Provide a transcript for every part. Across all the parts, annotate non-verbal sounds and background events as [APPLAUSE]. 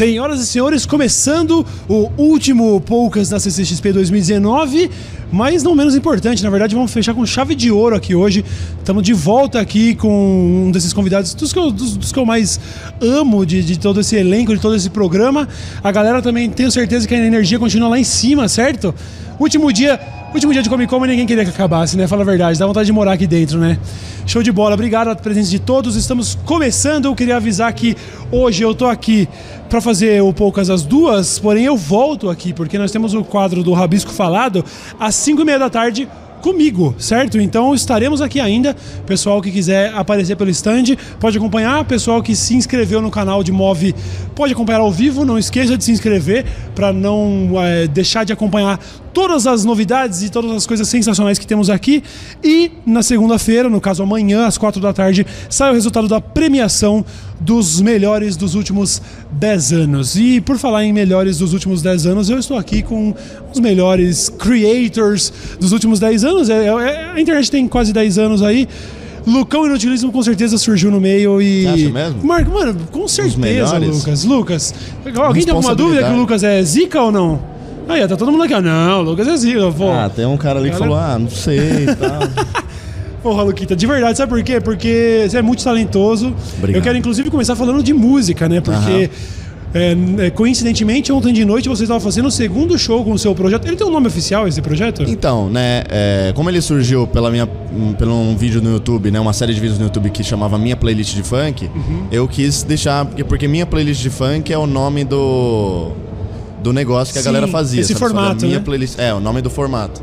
Senhoras e senhores, começando o último Poucas da CCXP 2019, mas não menos importante, na verdade vamos fechar com chave de ouro aqui hoje. Estamos de volta aqui com um desses convidados, dos que eu, dos, dos que eu mais amo de, de todo esse elenco, de todo esse programa. A galera também tenho certeza que a energia continua lá em cima, certo? Último dia, último dia de Comic Con, ninguém queria que acabasse, né? Fala a verdade, dá vontade de morar aqui dentro, né? Show de bola, obrigado pela presença de todos. Estamos começando. Eu queria avisar que hoje eu tô aqui para fazer o Poucas às duas, porém eu volto aqui porque nós temos o quadro do Rabisco Falado às 5 e meia da tarde comigo, certo? Então estaremos aqui ainda. Pessoal que quiser aparecer pelo stand pode acompanhar. Pessoal que se inscreveu no canal de Move pode acompanhar ao vivo. Não esqueça de se inscrever para não é, deixar de acompanhar todas as novidades e todas as coisas sensacionais que temos aqui. E na segunda-feira, no caso amanhã, às quatro da tarde, sai o resultado da premiação dos melhores dos últimos 10 anos. E por falar em melhores dos últimos 10 anos, eu estou aqui com os melhores creators dos últimos 10 anos. É, é, a internet tem quase 10 anos aí. Lucão Inutilismo com certeza surgiu no meio e. Você acha mesmo? Marco, mano, com certeza? Lucas. Lucas, alguém tem alguma dúvida que o Lucas é zica ou não? Aí, tá todo mundo aqui, ó. Não, Lucas é zica, pô. Ah, tem um cara ali que falou, ah, não sei e tal. [LAUGHS] Porra, Luquita, de verdade, sabe por quê? Porque você é muito talentoso. Obrigado. Eu quero, inclusive, começar falando de música, né? Porque, é, é, coincidentemente, ontem de noite você estava fazendo o segundo show com o seu projeto. Ele tem um nome oficial, esse projeto? Então, né, é, como ele surgiu pela minha, um, pelo um vídeo no YouTube, né, uma série de vídeos no YouTube que chamava Minha Playlist de Funk, Uhum. eu quis deixar, porque, porque Minha Playlist de Funk é o nome do, do negócio que a Sim, galera fazia. esse sabe? Só formato, minha né? playlist, é, o nome do formato.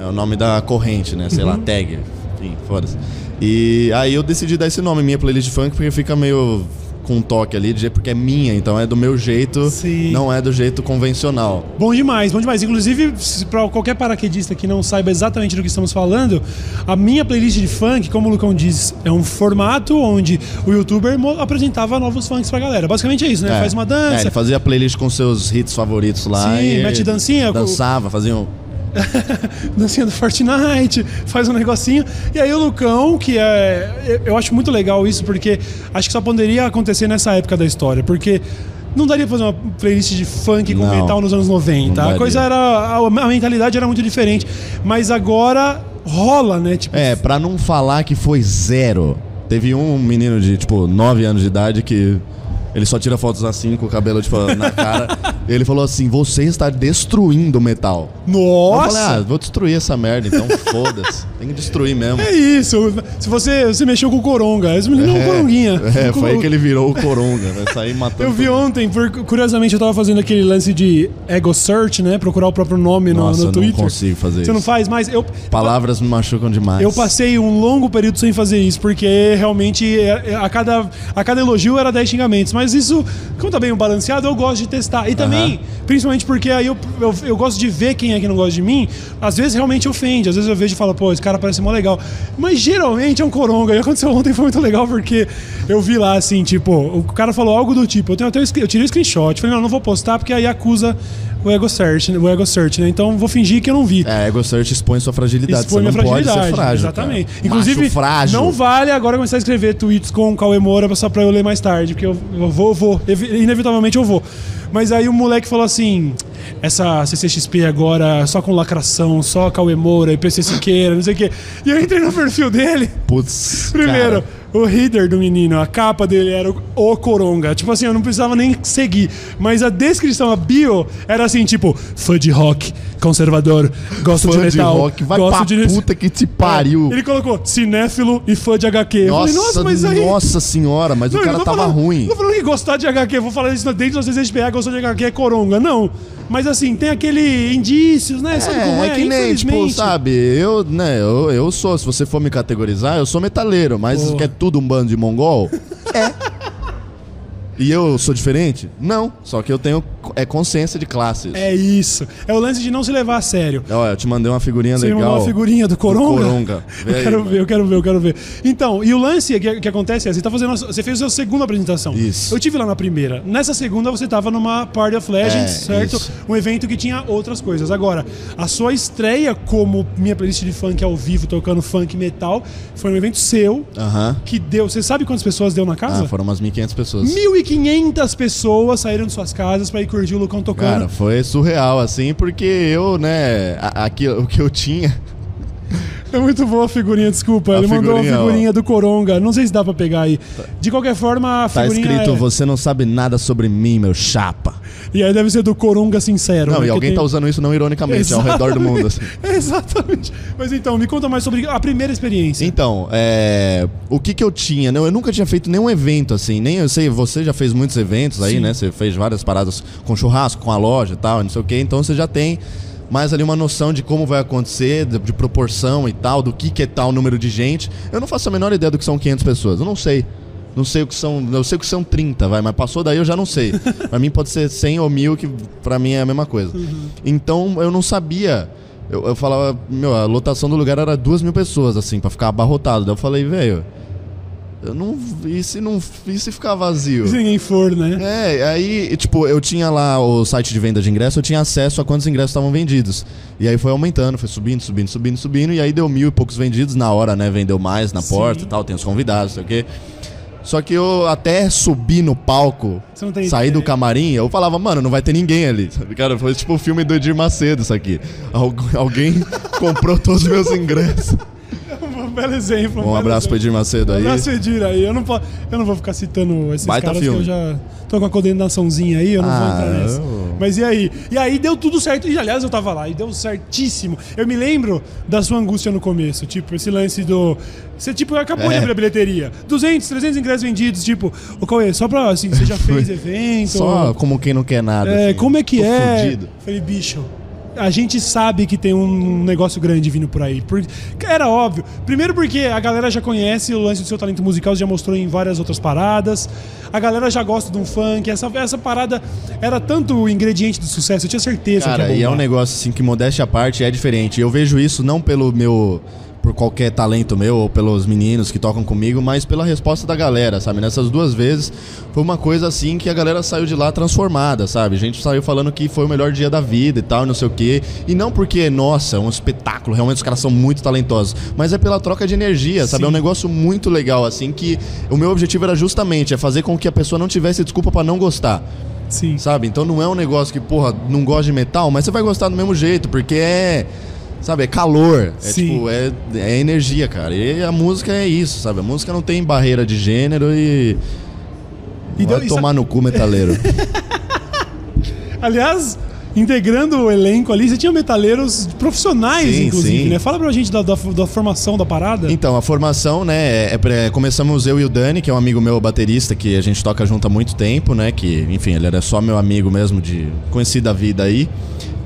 É o nome da corrente, né, sei lá, Uhum. tag, enfim, foda-se. E aí eu decidi dar esse nome, Minha Playlist de Funk, porque fica meio com um toque ali, de jeito- porque é minha, então é do meu jeito, Sim. não é do jeito convencional. Bom demais, bom demais. Inclusive, para qualquer paraquedista que não saiba exatamente do que estamos falando, a minha playlist de funk, como o Lucão diz, é um formato onde o youtuber apresentava novos funks pra galera. Basicamente é isso, né? É. Faz uma É, dança, ele fazia playlist com seus hits favoritos lá. Sim, e mete dancinha, Dançava, fazia um. [LAUGHS] dancinha do Fortnite, faz um negocinho. E aí o Lucão, que é. eu- acho muito legal isso, porque acho que só poderia acontecer nessa época da história, porque. Não daria pra fazer uma playlist de funk com Não. metal nos anos 90. Não A coisa era. A, a mentalidade era muito diferente. Mas agora rola, né? Tipo, É, pra não falar que foi zero. Teve um menino de, tipo, 9 anos de idade que. Ele só tira fotos assim, com o cabelo, tipo, na cara. ele falou assim: você está destruindo o metal. Eu Nossa! falei, ah, vou destruir essa merda, então foda-se. Tem que destruir mesmo. É isso. Se você, você mexeu com o Coronga, esse menino é um Coronguinha. É, foi aí que ele virou o Coronga, vai sair matando. Eu vi mundo. ontem, por- curiosamente, eu tava fazendo aquele lance de ego search, né? Procurar o próprio nome no, Nossa, no eu Twitter. não consigo fazer Você isso. não faz mais? Eu, Palavras me machucam demais. eu passei um longo período sem fazer isso, porque realmente é- é- a cada, a cada elogio era 10 xingamentos. Mas isso, como tá bem balanceado, eu gosto de testar. E também, principalmente porque aí eu, eu, eu gosto de ver quem é que não gosta de mim. Às vezes realmente ofende, às vezes eu vejo e falo, pô, esse cara parece mó legal. Mas geralmente é um coronga. E aconteceu [LAUGHS] ontem foi muito legal porque eu vi lá assim, tipo, o cara falou algo do tipo, eu tenho até eu tirei o screenshot, falei, não, não vou postar porque aí acusa o ego search, né? o ego search, né? Então vou fingir que eu não vi. É, Ego Search expõe sua fragilidade. Expõe minha não pode fragilidade. ser frágil. Exatamente. cara. Inclusive, frágil. não vale agora começar a escrever tweets com o Cauê Moura só pra eu ler mais tarde, porque eu, eu vou, eu vou. Evi- Inevitavelmente eu vou. Mas aí o moleque falou assim: essa CCXP agora só com lacração, só Cauê Moura e PC Siqueira, não sei o quê. E eu entrei no perfil dele. Putz. [LAUGHS] Primeiro, cara. O header do menino, a capa dele era o, o Coronga. Tipo assim, eu não precisava nem seguir. Mas a descrição, a bio, era assim, tipo, fã de rock, conservador, gosto de Fã de metal. rock, vai gosto pra de... puta que te pariu. Ele colocou cinéfilo e fã de HQ. Eu falei, nossa, mas aí. nossa senhora, mas Não, o cara tava falando- ruim. Não falando que gostar de HQ, eu vou falar isso dentro da CCXP, gostar de HQ é coronga. Não. Mas assim, tem aquele indícios, né? Sabe como É, é? é que nem, tipo, sabe, eu, né, eu, eu sou, se você for me categorizar, eu sou metaleiro, mas Porra. isso que é tudo um bando de mongol? É. E eu sou diferente? Não, só que eu tenho é consciência de classes. É isso. É o lance de não se levar a sério. Olha, eu te mandei uma figurinha Você legal. mandou uma figurinha do Coronga? Coronga. [LAUGHS] Vê Eu aí, quero mano. ver, eu quero ver, eu quero ver. Então, e o lance que, que acontece é, você tá fazendo, você fez a sua segunda apresentação. Isso. Eu tive lá na primeira. Nessa segunda você tava numa Party of Legends, É, certo? isso. Um evento que tinha outras coisas. Agora, a sua estreia como minha playlist de funk ao vivo, tocando funk metal, foi um evento seu, Aham. que deu, você sabe quantas pessoas deu na casa? Ah, foram umas 1.500 pessoas. 1.500 pessoas saíram de suas casas pra ir curtir o Lucão tocando. Cara, foi surreal, assim, porque eu, né, aqui, o que eu tinha. É muito boa a figurinha, desculpa. A Ele mandou a figurinha do Coronga. Não sei se dá pra pegar aí. De qualquer forma, a Tá figurinha. escrito, é- você não sabe nada sobre mim, meu chapa. E aí deve ser do Coronga sincero. Não, né, e que alguém tem- tá usando isso não ironicamente, ao redor do mundo, assim. [LAUGHS] Exatamente. Mas então, me conta mais sobre a primeira experiência. Então, é, o que que eu tinha? Não, eu nunca tinha feito nenhum evento assim, nem eu sei, você já fez muitos eventos aí, Sim. né? Você fez várias paradas com churrasco, com a loja e tal, não sei o quê, então você já tem mais ali uma noção de como vai acontecer, de, de proporção e tal, do que que é tal número de gente. Eu não faço a menor ideia do que são 500 pessoas, eu não sei. Não sei o que são, eu sei o que são 30, vai, mas passou daí eu já não sei. [LAUGHS] pra mim pode ser 100 ou 1000, que pra mim é a mesma coisa. Então eu não sabia. Eu, eu falava, meu, a lotação do lugar era duas mil pessoas, assim, pra ficar abarrotado. Daí eu falei, velho, eu não. E se não. E se ficar vazio? Se ninguém for, né? É, aí, tipo, eu tinha lá o site de venda de ingresso, eu tinha acesso a quantos ingressos estavam vendidos. E aí foi aumentando, foi subindo, subindo, subindo, subindo, e aí deu mil e poucos vendidos na hora, né? Vendeu mais na Sim. porta e tal, tem os convidados, sei o quê. Só que eu até subir no palco, sair do camarim, eu falava, mano, não vai ter ninguém ali. [LAUGHS] Cara, foi tipo o filme do Edir Macedo, isso aqui. Algu- [LAUGHS] alguém [LAUGHS] comprou todos os meus ingressos. Um belo exemplo. Um belo abraço pro exemplo. Edir Macedo Um aí. abraço, Edir, aí. Eu não, eu não vou ficar citando esses Baita caras filme. que eu já tô com a condenaçãozinha aí, eu não vou Ah, entrar nessa. eu- Mas e aí? E aí deu tudo certo. E aliás, eu tava lá e deu certíssimo. Eu me lembro da sua angústia no começo. Tipo, esse lance do. Você, tipo, acabou de É. abrir a bilheteria. 200, 300 ingressos vendidos. Tipo, o Cauê, só pra, assim, você já [LAUGHS] fez evento. Só como quem não quer nada. É, assim. como é que Tô é? fudido. Falei, bicho, a gente sabe que tem um negócio grande vindo por aí. Por- Era óbvio. Primeiro porque a galera já conhece o lance do seu talento musical, já mostrou em várias outras paradas. A galera já gosta de um funk. Essa, essa parada era tanto o ingrediente do sucesso, eu tinha certeza Cara, que ia e é um negócio assim que modéstia à parte é diferente. Eu vejo isso não pelo meu por qualquer talento meu ou pelos meninos que tocam comigo, mas pela resposta da galera, sabe? Nessas duas vezes foi uma coisa assim que a galera saiu de lá transformada, sabe? A gente saiu falando que foi o melhor dia da vida e tal, não sei o quê. E não porque, nossa, é um espetáculo, realmente os caras são muito talentosos, mas é pela troca de energia, sabe? É um Sim. negócio muito legal assim que o meu objetivo era justamente é fazer com que a pessoa não tivesse desculpa pra não gostar. Sim. Sabe? Então não é um negócio que, porra, não gosta de metal, mas você vai gostar do mesmo jeito, porque é. Sabe, é calor. É Sim. tipo, é, é energia, cara. E a música é isso, sabe? A música não tem barreira de gênero e. E vai deu- e tomar no cu, metaleiro. [LAUGHS] Aliás, integrando o elenco ali, você tinha metaleiros profissionais, Sim, inclusive, sim. né? Fala pra gente da, da, da formação da parada. Então, a formação, né, é, é- começamos eu e o Dani, que é um amigo meu baterista, que a gente toca junto há muito tempo, né, que, enfim, ele era só meu amigo mesmo, de conhecido da vida aí.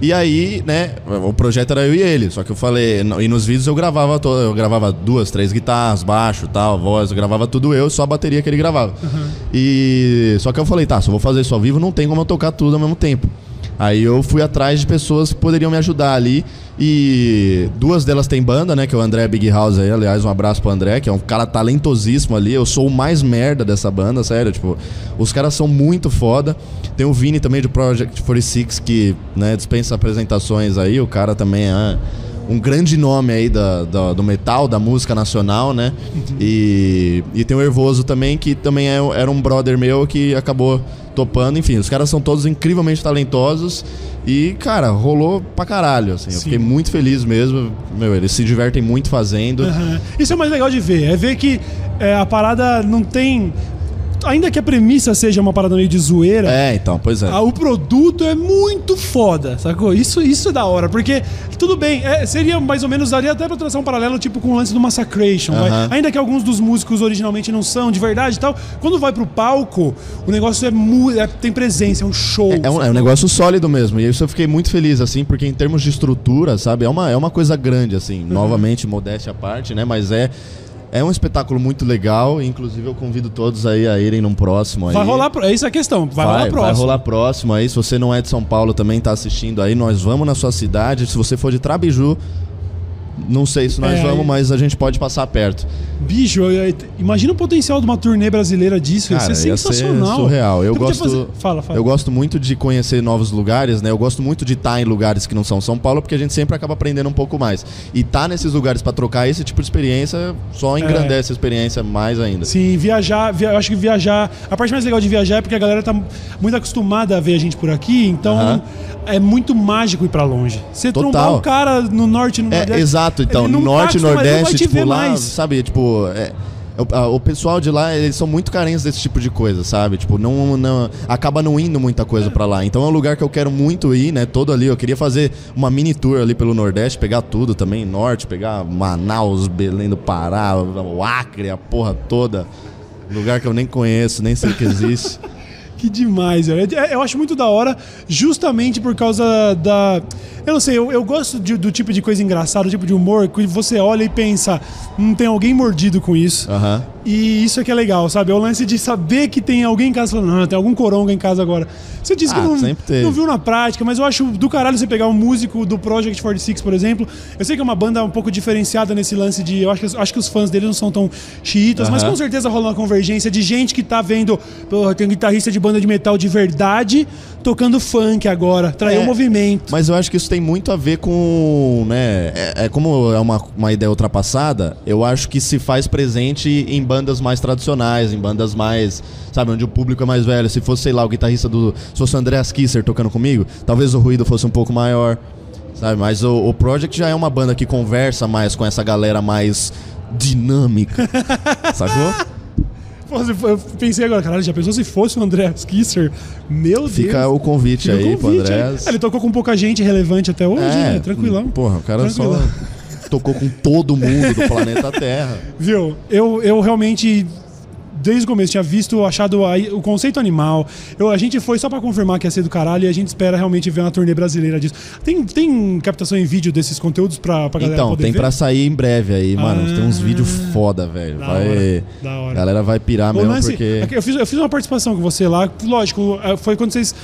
E aí, né, o projeto era eu e ele, só que eu falei, e nos vídeos eu gravava, to- eu gravava duas, três guitarras, baixo, tal, voz, eu gravava tudo eu, só a bateria que ele gravava. E só que eu falei, tá, se eu vou fazer isso ao vivo, não tem como eu tocar tudo ao mesmo tempo. Aí eu fui atrás de pessoas que poderiam me ajudar ali. E duas delas têm banda, né? Que é o André Big House aí. Aliás, um abraço pro André, que é um cara talentosíssimo ali. Eu sou o mais merda dessa banda, sério. Tipo, os caras são muito foda. Tem o Vini também do Project 46, que né, dispensa apresentações aí. O cara também é um grande nome aí da, da- do metal, da música nacional, né? E, e tem o Hervoso também, que também é- era um brother meu que acabou topando. Enfim, os caras são todos incrivelmente talentosos. E, cara, rolou pra caralho, assim. Eu Sim. fiquei muito feliz mesmo. Meu, eles se divertem muito fazendo. Aham. Isso é o mais legal de ver, é ver que é, a parada não tem. Ainda que a premissa seja uma parada meio de zoeira, É, então, pois é. ah, o produto é muito foda, sacou? Isso, isso é da hora, porque tudo bem, é, seria mais ou menos, daria até pra traçar um paralelo tipo com o lance do Massacration, vai? Aham. ainda que alguns dos músicos originalmente não são de verdade e tal, quando vai pro palco, o negócio é, é tem presença, é um show. É um, é um negócio sólido mesmo. E isso eu fiquei muito feliz, assim, porque em termos de estrutura, sabe, é uma, é uma coisa grande, assim. Novamente, modéstia à parte, né? Mas é. É um espetáculo muito legal, inclusive eu convido todos aí a irem num próximo aí. Vai rolar, é isso a questão, vai, rolar próximo. Vai rolar próximo aí. Se você não é de São Paulo também tá assistindo aí, nós vamos na sua cidade. Se você for de Trabiju, não sei se nós É, vamos, mas a gente pode passar perto. Bicho, imagina o potencial de uma turnê brasileira disso, ia Cara, ser ia ser sensacional. surreal. Eu gosto, fazer- Fala, fala. eu gosto muito de conhecer novos lugares, né? Eu gosto muito de estar em lugares que não são São Paulo, porque a gente sempre acaba aprendendo um pouco mais. E estar nesses lugares pra trocar esse tipo de experiência só engrandece a experiência mais ainda. Sim, viajar, via- eu acho que viajar. A parte mais legal de viajar é porque a galera tá muito acostumada a ver a gente por aqui, então Aham. é muito mágico ir pra longe. Você Total. trombar um cara no norte e no É, nordeste. exato, então, ele não norte e nordeste, tipo, lá, mais. sabe, tipo, é, o, a- o pessoal de lá, eles são muito carentes desse tipo de coisa, sabe? Tipo, não, não acaba não indo muita coisa pra lá. Então é um lugar que eu quero muito ir, né? Todo ali, eu queria fazer uma mini tour ali pelo Nordeste, pegar tudo também, norte, pegar Manaus, Belém do Pará, o Acre, a porra toda. Lugar que eu nem conheço, nem sei que existe. [LAUGHS] Que demais, velho. É- Eu acho muito da hora, justamente por causa da. Eu não sei, eu, eu gosto de- do tipo de coisa engraçada, do tipo de humor, que você olha e pensa, não tem alguém mordido com isso. Aham. E isso é que é legal, sabe? É o lance de saber que tem alguém em casa falando, não, tem algum coronga em casa agora. Você disse Ah, que não, não viu na prática, mas eu acho do caralho você pegar um músico do Project 46, por exemplo. Eu sei que é uma banda um pouco diferenciada nesse lance de. Eu acho que, acho que os fãs dele não são tão chiitas, mas Aham. com certeza rola uma convergência de gente que tá vendo. Porra, tem um guitarrista de banda de metal de verdade tocando funk agora. Traiu o É, movimento. Mas eu acho que isso tem muito a ver com, né, é, é como é uma, uma ideia ultrapassada, eu acho que se faz presente em bandas mais tradicionais, em bandas mais, sabe, onde o público é mais velho. Se fosse, sei lá, o guitarrista do, se fosse o Andreas Kisser tocando comigo, talvez o ruído fosse um pouco maior, sabe? Mas o, o Project já é uma banda que conversa mais com essa galera mais dinâmica, [LAUGHS] sacou? Eu pensei agora, caralho, já pensou se fosse o André Kisser? Meu Fica Deus. o convite Fica aí pro convite, Andreas. é. Ele tocou com pouca gente relevante até hoje, né? Tranquilão. Porra, o cara Tranquilão. só tocou com todo mundo do planeta Terra. Viu? Eu, eu realmente, desde o começo, tinha visto, achado a- o conceito animal. Eu, a gente foi só pra confirmar que ia ser do caralho e a gente espera realmente ver uma turnê brasileira disso. Tem, tem captação em vídeo desses conteúdos pra, pra galera Então, poder tem ver? pra sair em breve aí, mano. Ah. Tem uns vídeos foda, velho. Vai. hora, da hora. A galera vai pirar mesmo, porque. é eu, fiz, eu fiz uma participação com você lá. Lógico, é, foi quando vocês.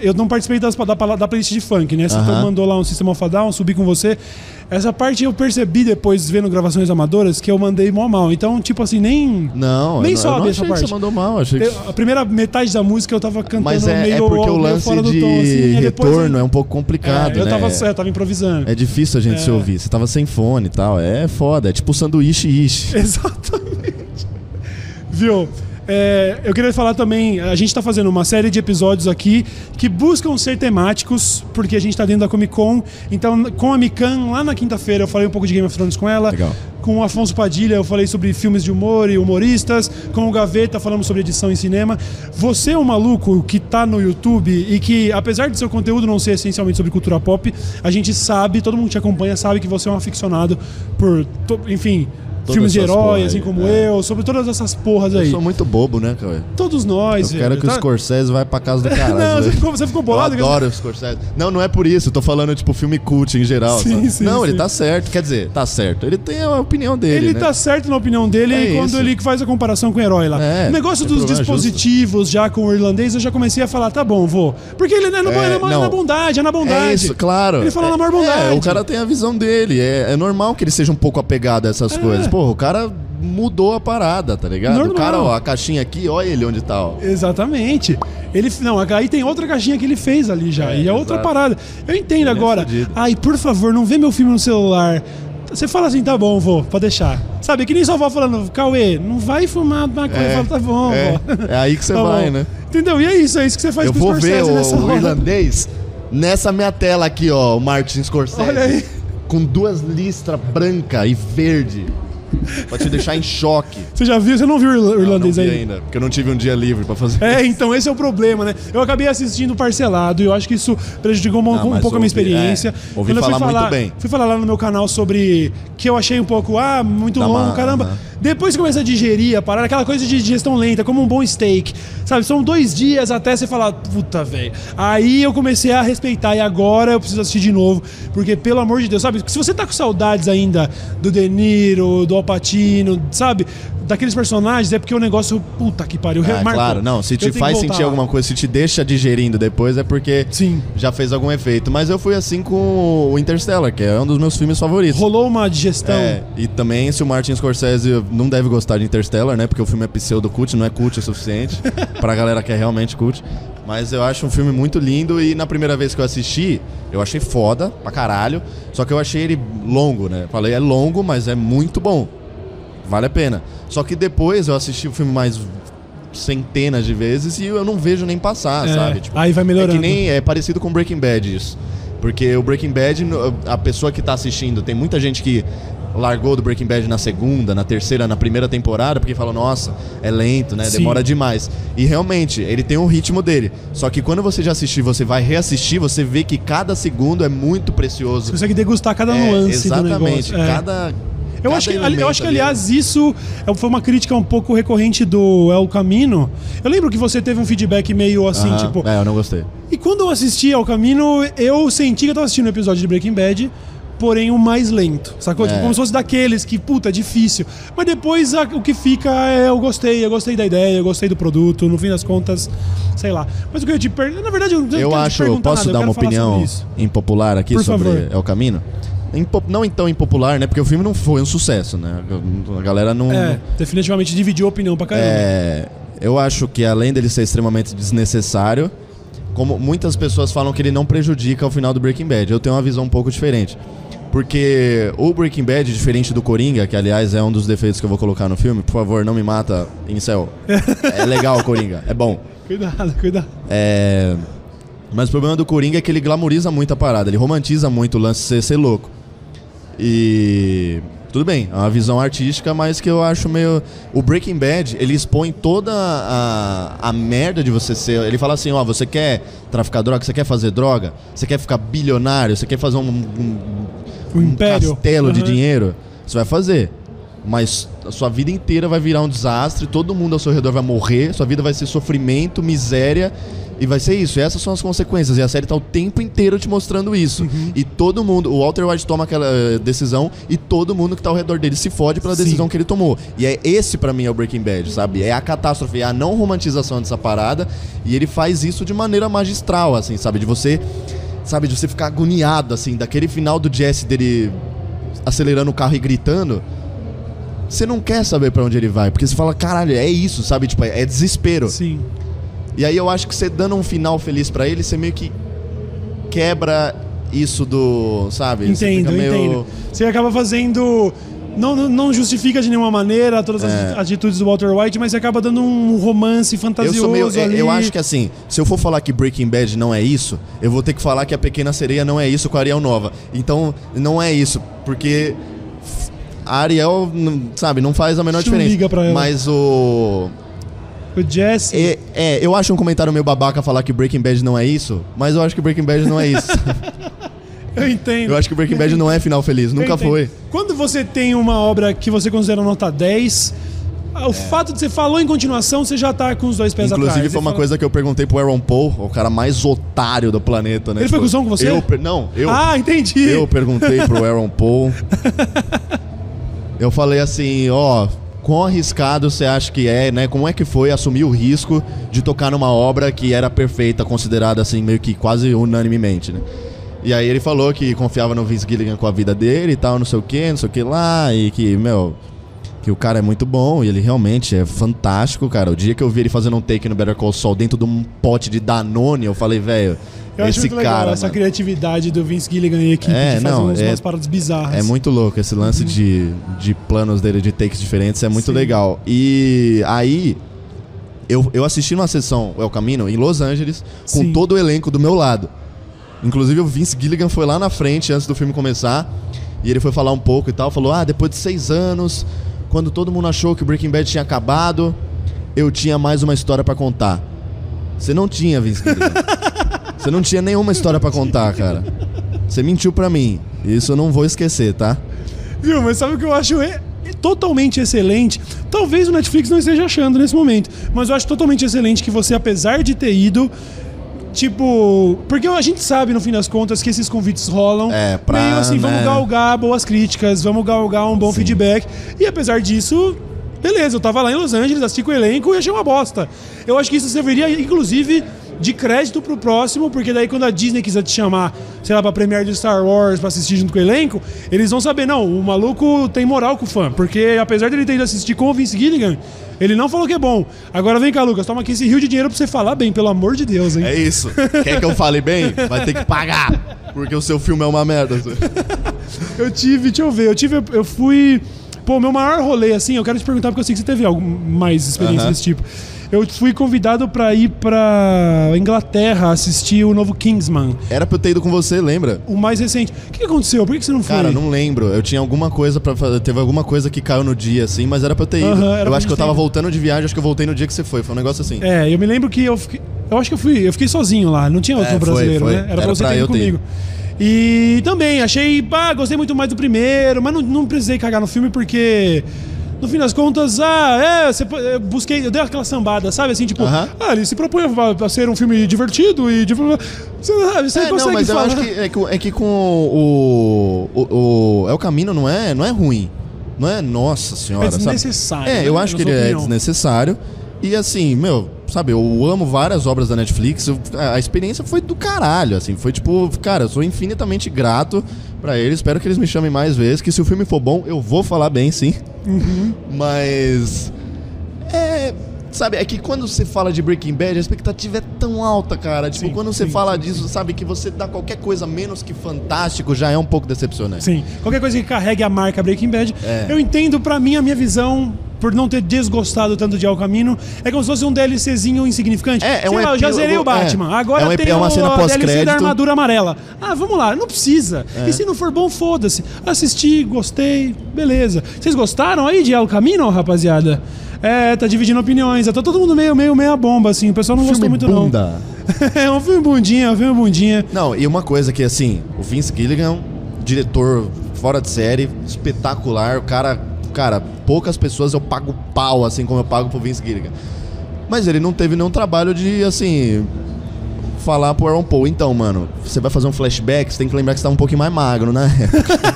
Eu não participei das, da, da playlist de funk, né? Você Aham. mandou lá um System of a Down, subi com você. Essa parte eu percebi depois, vendo gravações amadoras, que eu mandei mó mal. Então, tipo assim, nem. Não, Nem eu sobe não essa achei que parte. você mandou mal. Achei que... A primeira metade da música eu tava cantando Mas é, meio, é porque o lance fora do de tom, assim, depois retorno eu- é um pouco complicado, É, eu né? tava, eu tava improvisando. É difícil a gente se É. ouvir. Você tava sem fone e tal. É foda. É tipo sanduíche ishi. [LAUGHS] Exatamente. Viu? É, eu queria falar também, a gente está fazendo uma série de episódios aqui que buscam ser temáticos, porque a gente está dentro da Comic Con. Então, com a Mikan, lá na quinta-feira, eu falei um pouco de Game of Thrones com ela. Legal. Com o Afonso Padilha, eu falei sobre filmes de humor e humoristas. Com o Gaveta, falamos sobre edição em cinema. Você é um maluco que tá no YouTube e que, apesar de seu conteúdo não ser essencialmente sobre cultura pop, a gente sabe, todo mundo que te acompanha sabe que você é um aficionado por, enfim, filmes de herói, assim aí, como é. eu, sobre todas essas porras Eu aí. sou muito bobo, né, cara? Todos nós, Eu quero que o tá? Scorsese vai pra casa do [LAUGHS] caralho. Não, você velho. ficou, você ficou bolado? Eu adoro o Scorsese. Não, não é por isso. Eu tô falando, tipo, filme cult em geral. Sim, sabe? sim, não, sim. ele tá certo. Quer dizer, tá certo. Ele tem a opinião dele, Ele né? tá certo na opinião dele É quando isso. ele faz a comparação com o herói lá. É, o negócio é dos problema dispositivos já com o irlandês, eu já comecei a falar, tá bom, vou. Porque ele não é, no- É, é na- não. bondade, é na bondade. É isso, claro. Ele fala é, na maior bondade. É, o cara tem a visão dele. É, é normal que ele seja um pouco apegado a essas coisas. Pô, o cara mudou a parada, tá ligado? Normal. O cara, ó, a caixinha aqui, olha ele onde tá, ó. Exatamente. Ele, não, aí tem outra caixinha que ele fez ali já. É, e é outra exato. parada. Eu entendo é agora. fudido. Ai, por favor, não vê meu filme no celular. Você fala assim, tá bom, vou, pode deixar. Sabe, que nem sua avó falando, Cauê, não vai fumar maconha. É, Fala, tá bom, é, é aí que você [LAUGHS] Tá vai, bom. né? Entendeu? E é isso, é isso que você faz Eu com vou o ver o, nessa o irlandês nessa minha tela aqui, ó, o Martin Scorsese. Olha aí. Com duas listras branca e verde. Pra te deixar em choque. Você já viu? Você não viu o irla- o Não, não irlandês vi ainda, porque eu não tive um dia livre pra fazer. É, então esse é o problema, né? Eu acabei assistindo parcelado e eu acho que isso prejudicou um, Não, um mas pouco a minha ouvi- experiência. é, ouvi Quando eu fui falar muito bem. Fui falar lá no meu canal sobre que eu achei um pouco, ah, muito Dá longo, uma- caramba. aham. Depois que começa a digerir a parada, aquela coisa de digestão lenta, como um bom steak. Sabe, são dois dias até você falar, puta, velho. Aí eu comecei a respeitar e agora eu preciso assistir de novo. Porque, pelo amor de Deus, sabe? Se você tá com saudades ainda do De Niro, do Alpatino, sabe? Daqueles personagens, é porque o negócio, puta que pariu. Ah, marcou. claro, não. Se te faz sentir lá. alguma coisa, se te deixa digerindo depois, é porque Sim. já fez algum efeito. Mas eu fui assim com o Interstellar, que é um dos meus filmes favoritos. Rolou uma digestão. É, e também se o Martin Scorsese não deve gostar de Interstellar, né? Porque o filme é pseudo cult, não é cult o suficiente [LAUGHS] pra galera que é realmente cult. Mas eu acho um filme muito lindo e na primeira vez que eu assisti, eu achei foda pra caralho. Só que eu achei ele longo, né? Falei, é longo, mas é muito bom. Vale a pena. Só que depois eu assisti o filme mais centenas de vezes e eu não vejo nem passar, É, sabe? Tipo, aí vai melhorando. É que nem é parecido com Breaking Bad isso. Porque o Breaking Bad, a pessoa que tá assistindo, tem muita gente que largou do Breaking Bad na segunda, na terceira, na primeira temporada, porque fala, nossa, é lento, né? Sim. Demora demais. E realmente, ele tem um ritmo dele. Só que quando você já assistiu, você vai reassistir, você vê que cada segundo é muito precioso. Você consegue degustar cada É, nuance do exatamente. negócio. É. Eu acho, que, eu acho que, ali aliás, isso é- foi uma crítica um pouco recorrente do El Camino. Eu lembro que você teve um feedback meio assim, tipo. É, eu não gostei. E quando eu assisti El Camino, eu senti que eu tava assistindo um episódio de Breaking Bad, porém o mais lento. Sacou? É. Tipo, como se fosse daqueles que, puta, é difícil. Mas depois a- o que fica é eu gostei, eu gostei da ideia, eu gostei do produto, no fim das contas, sei lá. Mas o que eu te pergunto. Na verdade, eu não Eu acho. Posso nada, dar uma opinião impopular aqui Por sobre favor. El Camino? Não então impopular, né? Porque o filme não foi um sucesso, né? A galera não. É, definitivamente dividiu a opinião pra caramba. É, eu acho que além dele ser extremamente desnecessário, como muitas pessoas falam que ele não prejudica o final do Breaking Bad, eu tenho uma visão um pouco diferente. Porque o Breaking Bad, diferente do Coringa, que aliás é um dos defeitos que eu vou colocar no filme, por favor, não me mata em céu. [LAUGHS] é legal Coringa, é bom. Cuidado, cuidado. É, Mas o problema do Coringa é que ele glamoriza muito a parada, ele romantiza muito o lance de ser, ser louco. E. Tudo bem, é uma visão artística, mas que eu acho meio. O Breaking Bad, ele expõe toda a, a merda de você ser. Ele fala assim: ó, você quer traficar droga, você quer fazer droga, você quer ficar bilionário, você quer fazer um, um, Um império. castelo de Uhum. dinheiro, você vai fazer. Mas a sua vida inteira vai virar um desastre, todo mundo ao seu redor vai morrer, sua vida vai ser sofrimento, miséria, e vai ser isso. E essas são as consequências. E a série tá o tempo inteiro te mostrando isso. Uhum. E todo mundo, o Walter White toma aquela eh, decisão e todo mundo que tá ao redor dele se fode pela Sim. decisão que ele tomou. E é esse pra mim é o Breaking Bad, sabe? É a catástrofe, é a não romantização dessa parada, e ele faz isso de maneira magistral, assim, sabe? De você, sabe, de você ficar agoniado assim, daquele final do Jesse dele acelerando o carro e gritando, você não quer saber pra onde ele vai, porque você fala, caralho, é isso, sabe? Tipo, é, é desespero. Sim. E aí eu acho que você dando um final feliz pra ele, você meio que quebra isso do, sabe? Você Entendo, fica meio- entendo. Você acaba fazendo. Não, não- justifica de nenhuma maneira todas as É. atitudes do Walter White, mas você acaba dando um romance Eu fantasioso sou meio, ali. eu acho que assim, se eu for falar que Breaking Bad não é isso, eu vou ter que falar que a Pequena Sereia não é isso com a Ariel Nova. Então, não é isso, porque a Ariel, sabe, não faz a menor Não diferença. liga pra ela. Mas o O Jesse. É, é, eu acho um comentário meio babaca falar que Breaking Bad não é isso, mas eu acho que Breaking Bad não é isso. [LAUGHS] Eu entendo. eu acho que Breaking Bad não é final feliz, Eu nunca entendo. foi. Quando você tem uma obra que você considera nota 10, o fato de você falou em continuação, você já tá com os dois pés Inclusive atrás. foi Você uma fala- coisa que eu perguntei pro Aaron Paul, o cara mais otário do planeta, né? Ele foi cuzão com você? Eu, não, eu, Ah, entendi. eu perguntei pro Aaron Paul. [LAUGHS] Eu falei assim, ó, quão arriscado você acha que é, né? Como é que foi assumir o risco de tocar numa obra que era perfeita, considerada assim, meio que quase unanimemente, né? E aí ele falou que confiava no Vince Gilligan com a vida dele e tal, não sei o que, não sei o que lá, e que, meu, que o cara é muito bom e ele realmente é fantástico, cara. O dia que eu vi ele fazendo um take no Better Call Saul dentro de um pote de Danone, eu falei, velho, Eu acho esse muito legal cara, essa criatividade do Vince Gilligan e equipe É, de fazer não, uns, é- umas paradas bizarras. É muito louco esse lance de, de planos dele, de takes diferentes, é muito Sim. legal. E aí, eu, eu assisti numa sessão El Camino em Los Angeles, com Sim. todo o elenco do meu lado. Inclusive o Vince Gilligan foi lá na frente antes do filme começar, e ele foi falar um pouco e tal, falou, ah, depois de seis anos, quando todo mundo achou que o Breaking Bad tinha acabado, eu tinha mais uma história pra contar. Você não tinha, Vince Gilligan. [LAUGHS] Você não tinha nenhuma história pra contar, cara. Você mentiu pra mim. Isso eu não vou esquecer, tá? Viu, mas sabe o que eu acho? É- totalmente excelente. Talvez o Netflix não esteja achando nesse momento, mas eu acho totalmente excelente que você, apesar de ter ido, Tipo, porque a gente sabe, no fim das contas, que esses convites rolam. É, pra, Meio assim, vamos né? galgar boas críticas, vamos galgar um bom Sim. feedback. E apesar disso, beleza, eu tava lá em Los Angeles, assisti com o elenco e achei uma bosta. Eu acho que isso serviria, inclusive, de crédito pro próximo, porque daí quando a Disney quiser te chamar, sei lá, pra premiere de Star Wars pra assistir junto com o elenco, eles vão saber, não, o maluco tem moral com o fã, porque apesar dele ter ido assistir com o Vince Gilligan, ele não falou que é bom. Agora vem cá, Lucas, toma aqui esse rio de dinheiro pra você falar bem, pelo amor de Deus, hein? É isso. Quer que eu fale bem? Vai ter que pagar. Porque o seu filme é uma merda. [LAUGHS] Eu tive, deixa eu ver, eu tive, eu fui. Pô, meu maior rolê, assim, eu quero te perguntar porque eu sei que você teve algo mais experiência desse tipo. Eu fui convidado pra ir pra Inglaterra assistir o novo Kingsman, Era pra eu ter ido com você, lembra? o mais recente. O que aconteceu? Por que você não foi? Cara, não lembro. Eu tinha alguma coisa pra fazer. Teve alguma coisa que caiu no dia, assim, mas era pra eu ter ido. Eu acho que eu tava ido. voltando de viagem, acho que eu voltei no dia que você foi. Foi um negócio assim. É, eu me lembro que eu fiquei. Eu acho que eu fui. Eu fiquei sozinho lá, não tinha outro É, foi, brasileiro, foi. né? Era, Era pra você pra ter ido eu ter comigo. E também, achei. Pá, gostei muito mais do primeiro, mas não, não precisei cagar no filme porque. No fim das contas, ah, é, você, eu busquei, eu dei aquela sambada, sabe? Assim, tipo, Aham. ah, ele se propõe a, a ser um filme divertido e. Tipo, você, sabe, você É, consegue não, mas falar. eu acho que é, que é que com o, o, o. É o caminho, não é, não é ruim. Não é, nossa senhora. É sabe? desnecessário, É, né, eu na acho que ele é opinião. desnecessário. E assim, meu, sabe, eu amo várias obras da Netflix. eu- a, a experiência foi do caralho, assim. Foi tipo, cara, eu sou infinitamente grato pra eles. Espero que eles me chamem mais vezes. Que se o filme for bom, eu vou falar bem, sim. Uhum. Mas. É. Sabe, é que quando você fala de Breaking Bad, a expectativa é tão alta, cara. Tipo, Sim, quando você sim, fala sim, disso, sabe, que você dá qualquer coisa menos que fantástico já é um pouco decepcionante. Sim, qualquer coisa que carregue a marca Breaking Bad. É. Eu entendo, pra mim, a minha visão, por não ter desgostado tanto de El Camino, é como se fosse um DLCzinho insignificante. É, é Sei um lá, eu já zerei o Batman. é. Agora É um tem é uma o- cena a DLC da armadura amarela. Ah, vamos lá, não precisa. É. E se não for bom, foda-se. Assisti, gostei, beleza. Vocês gostaram aí de El Camino, rapaziada? É, tá dividindo opiniões. Tá todo mundo meio, meio, meio a bomba, assim. O pessoal não gostou muito, bunda. não. [LAUGHS] é um filme bundinha, um filme bundinha. Não, e uma coisa que, assim, o Vince Gilligan, diretor fora de série, espetacular, o cara, cara, poucas pessoas eu pago pau, assim como eu pago pro Vince Gilligan. Mas ele não teve nenhum trabalho de, assim, falar pro Aaron Paul, então, mano, você vai fazer um flashback, você tem que lembrar que você tá um pouquinho mais magro, né?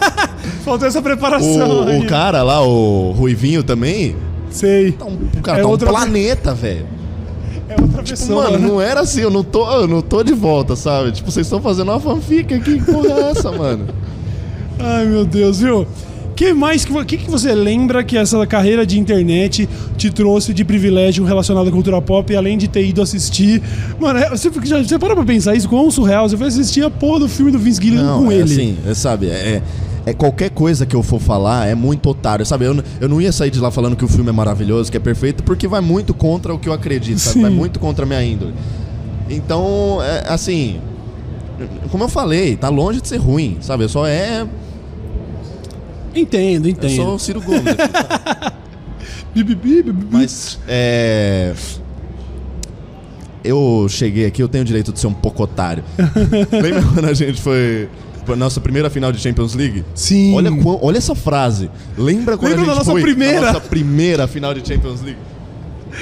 [LAUGHS] Faltou essa preparação o, aí. o cara lá, o Ruivinho também, Sei. tá um, o cara É tá um planeta, velho. É outra pessoa. Mano, né? não era assim, eu não tô, eu não tô de volta, sabe? Tipo, vocês estão fazendo uma fanfic aqui, que porra é essa, mano? Ai, meu Deus, viu? Que mais que, que, que você lembra que essa carreira de internet te trouxe de privilégio relacionado à cultura pop, além de ter ido assistir? Mano, é- você, já, você para pra pensar isso, quão surreal? Você foi assistir a porra do filme do Vince Gilligan Não, com é ele. assim, é, sabe, é, é qualquer coisa que eu for falar é muito otário, sabe? Eu, eu não ia sair de lá falando que o filme é maravilhoso, que é perfeito, porque vai muito contra o que eu acredito, sabe? Sim. Vai muito contra a minha índole. Então, é, assim, como eu falei, tá longe de ser ruim, sabe? Eu só é, Entendo, eu entendo. sou o Ciro Gomes. [LAUGHS] Mas é. Eu cheguei aqui, eu tenho o direito de ser um pouco otário. [LAUGHS] Lembra quando a gente foi nossa primeira final de Champions League? Sim. Olha, olha essa frase. Lembra quando Lembra a gente nossa foi primeira? na nossa primeira final de Champions League?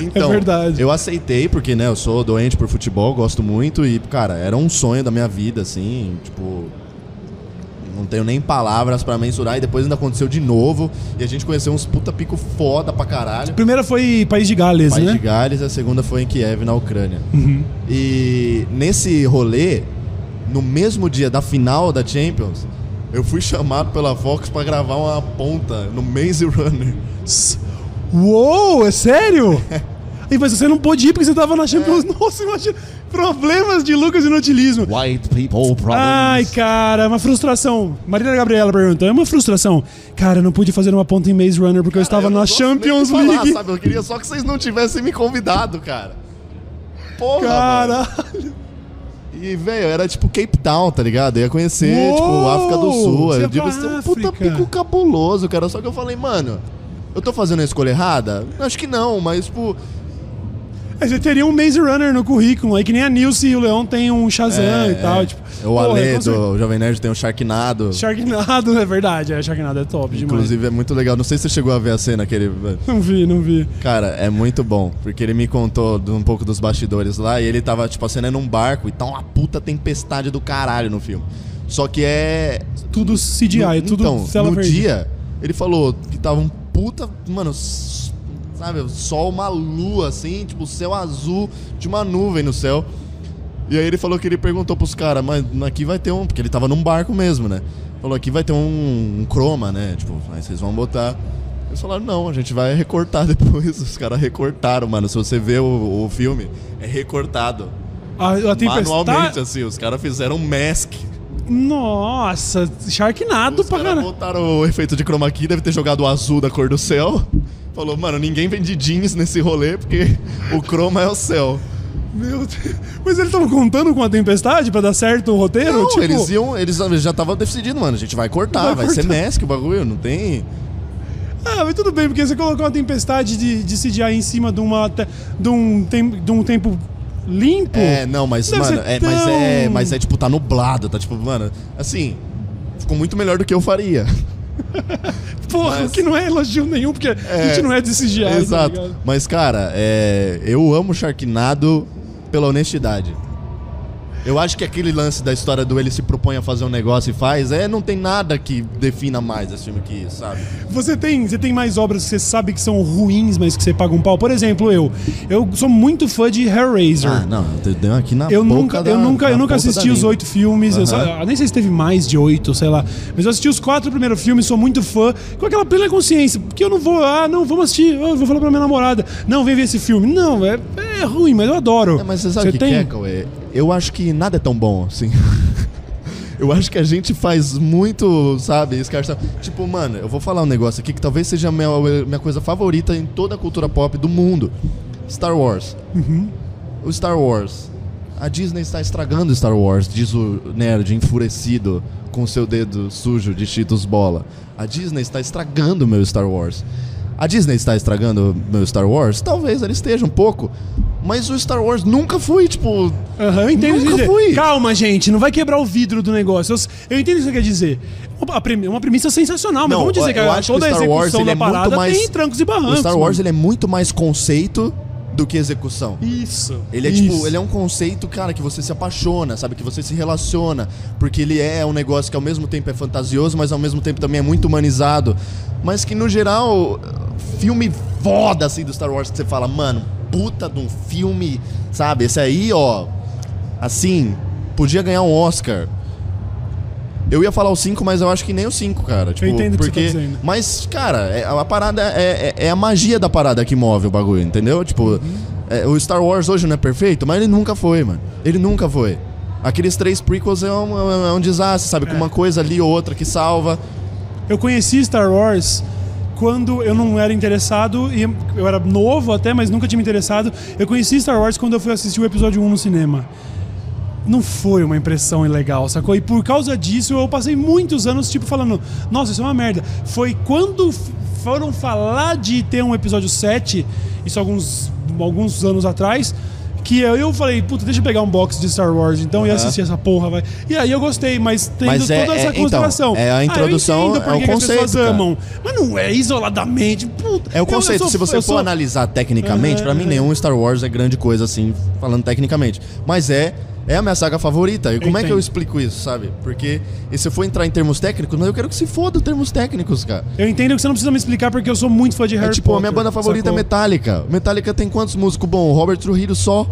Então, É verdade. eu aceitei porque, né, eu sou doente por futebol, gosto muito e, cara, era um sonho da minha vida, assim, tipo, não tenho nem palavras pra mensurar e depois ainda aconteceu de novo e a gente conheceu uns puta pico foda pra caralho. A primeira foi País de Gales, País né? de Gales, a segunda foi em Kiev, na Ucrânia. Uhum. E nesse rolê, no mesmo dia da final da Champions, eu fui chamado pela Fox pra gravar uma ponta no Maze Runner. Uou, é sério? [LAUGHS] E mas você não pôde ir porque você tava na Champions. É. Nossa, imagina. Problemas de Lucas Inutilismo. White people problems. Ai, cara, uma frustração. Marina Gabriela pergunta, é uma frustração. Cara, eu não pude fazer uma ponta em Maze Runner porque eu estava Eu na Champions falar, League. sabe? Eu queria só que vocês não tivessem me convidado, cara. Porra. Caralho. E, velho, era tipo Cape Town, tá ligado? Eu ia conhecer, Uou! tipo, África do Sul. Você Eu devia pra ser um puta pico cabuloso, cara. Só que eu falei, mano, eu tô fazendo a escolha errada? Acho que não, mas, tipo, Mas você teria um Maze Runner no currículo, aí que nem a Nilce e o Leão tem um Shazam É, e tal. é. Tipo, O Ale do Jovem Nerd tem o Sharknado. Sharknado, é verdade, é, Sharknado é top demais. Inclusive é muito legal. Não sei se você chegou a ver a cena que ele. Não vi, não vi. Cara, é muito bom. Porque ele me contou um pouco dos bastidores lá e ele tava, tipo, a cena é num barco e tá uma puta tempestade do caralho no filme. Só que é. Tudo CGI, tudo então, no verde. dia, ele falou que tava um puta. Mano, sabe, sol, uma lua assim, tipo, céu azul de uma nuvem no céu. E aí ele falou que ele perguntou pros caras, mas aqui vai ter um. Porque ele tava num barco mesmo, né? Falou, aqui vai ter um, um croma, né? Tipo, aí vocês vão botar. Eles falaram, não, a gente vai recortar [LAUGHS] depois. Os caras recortaram, mano. Se você vê o, o filme, é recortado. A, a. Manualmente, assim. Os caras fizeram um mask. Nossa, Sharknado Os pra caras caralho. botaram o efeito de chroma key, deve ter jogado o azul da cor do céu. Falou, mano, ninguém vende jeans nesse rolê porque [LAUGHS] o chroma é o céu. Meu Deus. Mas eles estavam contando com a tempestade pra dar certo o roteiro? Não, tipo, eles iam, eles já estavam decidindo, mano, a gente vai cortar, Vai vai, ser cortar. mask o bagulho, não tem... Ah, mas tudo bem, porque você colocou uma tempestade de, de CGI em cima de, uma, de, um, tem, de um tempo limpo. É, não, mas, Deve mano, ser é, mas é, tão- mas é tipo, tá nublado, tá tipo, mano, assim, ficou muito melhor do que eu faria. [LAUGHS] Porra, mas- que não é elogio nenhum, porque a gente não é de CGI. tá Exato. ligado? mas, cara, é, eu amo Sharknado pela honestidade. Eu acho que aquele lance da história do ele se propõe a fazer um negócio e faz, é, não tem nada que defina mais esse filme que isso, sabe? Você tem, você tem mais obras que você sabe que são ruins, mas que você paga um pau? Por exemplo, eu. Eu sou muito fã de Hellraiser. Ah, não, deu aqui na Eu boca nunca, da- eu nunca, eu nunca assisti os oito filmes. eu só- Aham. eu nem sei se teve mais de oito, sei lá. Mas eu assisti os quatro primeiros filmes, sou muito fã, com aquela plena consciência. Porque eu não vou, ah, não, vamos assistir. Eu vou falar pra minha namorada. Não, vem ver esse filme. Não, é, é ruim, mas eu adoro. É, mas você sabe o que, tem? que é? Eu acho que nada é tão bom assim. [LAUGHS] eu acho que a gente faz muito, sabe, escarção. Tipo, mano, eu vou falar um negócio aqui que talvez seja a minha, minha coisa favorita em toda a cultura pop do mundo: Star Wars. Uhum. O Star Wars. A Disney está estragando Star Wars, diz o nerd enfurecido com seu dedo sujo de Cheetos Bola. A Disney está estragando meu Star Wars. A Disney está estragando meu Star Wars? Talvez ela esteja um pouco. Mas o Star Wars nunca foi, tipo. Aham, eu entendo Nunca fui. Calma, gente, não vai quebrar o vidro do negócio. Eu, eu entendo o que você quer dizer. Uma, premi- uma premissa sensacional, mas Não, vamos dizer que a- acho que toda o a Star execução Wars da é muito parada mais- tem trancos e barrancos. O Star Wars mano. ele é muito mais conceito do que execução. Isso. Ele é isso. tipo, ele é um conceito, cara, que você se apaixona, sabe? Que você se relaciona. Porque ele é um negócio que ao mesmo tempo é fantasioso, mas ao mesmo tempo também é muito humanizado. Mas que no geral, filme foda assim do Star Wars que você fala, mano, puta de um filme, sabe? Esse aí, ó, assim, podia ganhar um Oscar. Eu ia falar o 5, mas eu acho que nem o 5, cara. Tipo, entendo o que você porque... tá dizendo. Mas, cara, é- a parada é, é- é a magia da parada que move o bagulho, entendeu? Tipo, Uhum. é, o Star Wars hoje não é perfeito, mas ele nunca foi, mano. Ele nunca foi. Aqueles três prequels é um, é um desastre, sabe? Com É. uma coisa ali ou outra que salva. Eu conheci Star Wars quando eu não era interessado, e eu era novo até, mas nunca tinha me interessado. Eu conheci Star Wars quando eu fui assistir o episódio 1 no cinema. Não foi uma impressão ilegal, sacou? E por causa disso eu passei muitos anos, tipo, falando, nossa, isso é uma merda. Foi quando foram falar de ter um episódio 7, isso alguns, alguns anos atrás, que eu, eu falei, puta, deixa eu pegar um box de Star Wars, então e Aham. assistir essa porra, vai. E aí eu gostei, mas tendo Mas é- toda essa é- então, consideração. é a Ah, introdução, por é o as conceito, cara. amam. Mas não é isoladamente. Puta, É o conceito. sou- Se você for sou- analisar tecnicamente, Aham, pra mim nenhum Star Wars é grande coisa assim, falando tecnicamente. Mas é. É a minha saga favorita. E como é que entendo. eu explico isso, sabe? Porque e se eu for entrar em termos técnicos, mas eu quero que se foda termos técnicos, cara. Eu entendo que você não precisa me explicar porque eu sou muito fã de Harry É tipo, a Potter. minha banda favorita sacou? é Metallica. Metallica tem quantos músicos? O Robert Trujillo só.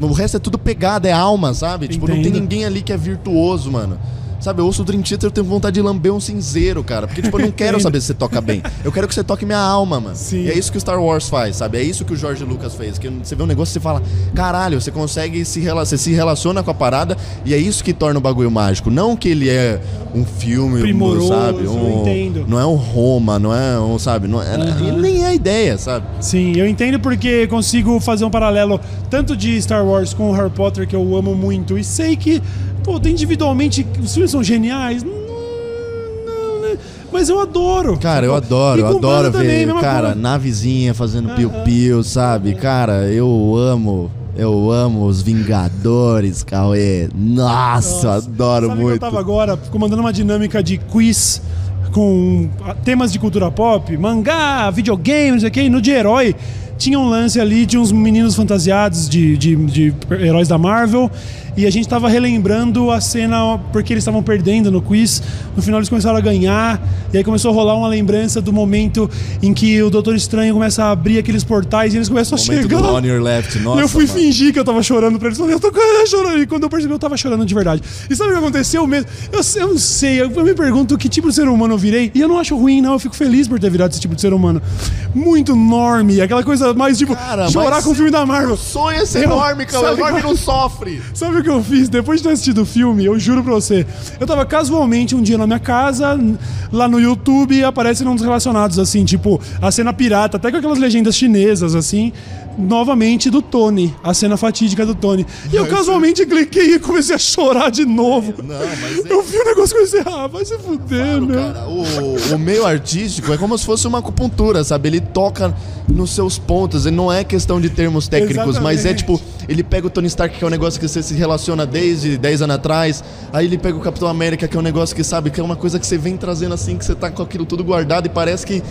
O resto é tudo pegada, é alma, sabe? Tipo, não tem Entendo. ninguém ali que é virtuoso, mano. Sabe, eu ouço o Dream Theater, eu tenho vontade de lamber um cinzeiro, cara. Porque, tipo, eu não [LAUGHS] quero saber se você toca bem. Eu quero que você toque minha alma, mano. Sim. E é isso que o Star Wars faz, sabe? É isso que o George Lucas fez. Que você vê um negócio e você fala, caralho, você consegue se rela- você se relaciona com a parada e é isso que torna o bagulho mágico. Não que ele é um filme, Primoroso, sabe? eu Um, entendo. Não é um Roma, não é um, sabe? Não é, e nem é a ideia, sabe? Sim, eu entendo porque consigo fazer um paralelo tanto de Star Wars com Harry Potter, que eu amo muito, e sei que, pô, individualmente os filmes são geniais. Não, não, né? Mas eu adoro. Cara, eu adoro, eu adoro também, ver, mesma cara, coisa. navezinha fazendo piu-piu, sabe? Cara, eu amo, eu amo os Vingadores, Cauê. Nossa, eu adoro Sabe muito. eu tava agora comandando uma dinâmica de quiz com temas de cultura pop, mangá, videogame, não sei o que, e no de herói tinha um lance ali de uns meninos fantasiados de, de, de heróis da Marvel. E a gente tava relembrando a cena porque eles estavam perdendo no quiz. No final eles começaram a ganhar. E aí começou a rolar uma lembrança do momento em que o Doutor Estranho começa a abrir aqueles portais e eles começam a chegar. do On Your Left, nossa. Eu fui mano. fingir que eu tava chorando pra eles. Eu tô chorando. E quando eu percebi, eu tava chorando de verdade. E sabe o que aconteceu mesmo? Eu, eu não sei, eu, eu me pergunto que tipo de ser humano eu virei. E eu não acho ruim, não. Eu fico feliz por ter virado esse tipo de ser humano. Muito enorme. Aquela coisa mais tipo, Cara, chorar com o filme da Marvel. Sonho é ser enorme, Cauê. sabe Enorme não sofre. [LAUGHS] Sabe o que eu fiz? Depois de ter assistido o filme, eu juro pra você. Eu tava casualmente um dia na minha casa, lá no YouTube, e aparece num dos relacionados, assim, tipo, a cena pirata, até com aquelas legendas chinesas, assim, novamente do Tony, a cena fatídica do Tony. E eu casualmente cliquei e comecei a chorar de novo. Não, mas é- Eu vi o negócio e comecei, ah, vai se fuder, meu. Cara, o, o meio artístico é como se fosse uma acupuntura, sabe? Ele toca nos seus pontos. Ele não é questão de termos técnicos, mas é Exatamente. tipo, ele pega o Tony Stark, que é um negócio que você se relaciona desde 10 anos atrás. Aí ele pega o Capitão América, que é um negócio que, sabe, que é uma coisa que você vem trazendo assim, que você tá com aquilo tudo guardado e parece que.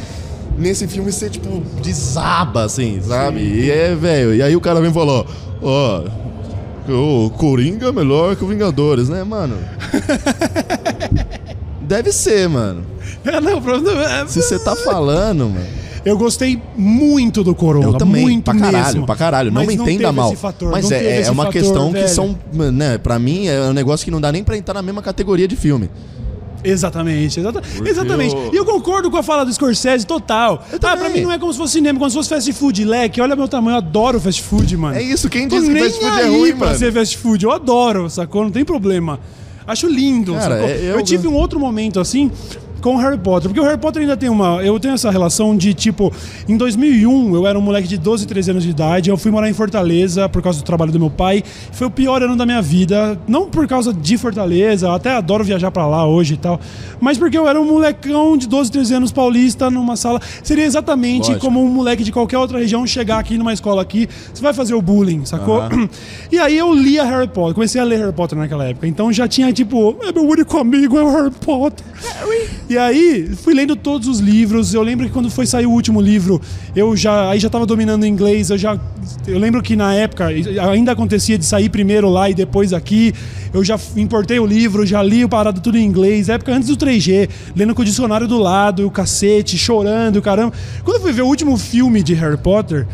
Nesse filme você, tipo, desaba, assim, sabe? E é, velho. E aí o cara vem e fala, ó. o Coringa é melhor que o Vingadores, né, mano? [LAUGHS] Deve ser, mano. Não, não, é- Se você tá falando, mano. Eu gostei muito do Coronga. Eu também, muito pra caralho, mesmo. pra caralho. Não me entenda mal. fator, mas é, é uma fator, questão que velho. são, né, pra mim é um negócio que não dá nem pra entrar na mesma categoria de filme. Exatamente, exata- exatamente. eu- E eu concordo com a fala do Scorsese total. Ah, pra mim não é como se fosse cinema, como se fosse fast food, leque. Olha meu tamanho, eu adoro fast food, mano. É isso, quem disse que fast food é ruim, pra mano? ser fast food. Eu adoro, sacou? Não tem problema. Acho lindo, Cara, sacou? é- Eu, eu- tive um outro momento assim com o Harry Potter, porque o Harry Potter ainda tem uma, eu tenho essa relação de tipo, em 2001 eu era um moleque de 12, 13 anos de idade, eu fui morar em Fortaleza por causa do trabalho do meu pai. Foi o pior ano da minha vida, não por causa de Fortaleza, eu até adoro viajar pra lá hoje e tal, mas porque eu era um molecão de 12, 13 anos paulista numa sala, seria exatamente Lógico. como um moleque de qualquer outra região chegar aqui numa escola aqui, você vai fazer o bullying, sacou? E aí eu lia Harry Potter, comecei a ler Harry Potter naquela época. Então já tinha tipo, é meu único amigo é o Harry Potter. E aí fui lendo todos os livros. Eu lembro que quando foi sair o último livro, eu já aí já tava dominando o inglês, eu já eu lembro que na época ainda acontecia de sair primeiro lá e depois aqui. Eu já importei o livro, já li o parado tudo em inglês, época antes do 3G, lendo com o dicionário do lado, o cacete, chorando, caramba. Quando eu fui ver o último filme de Harry Potter,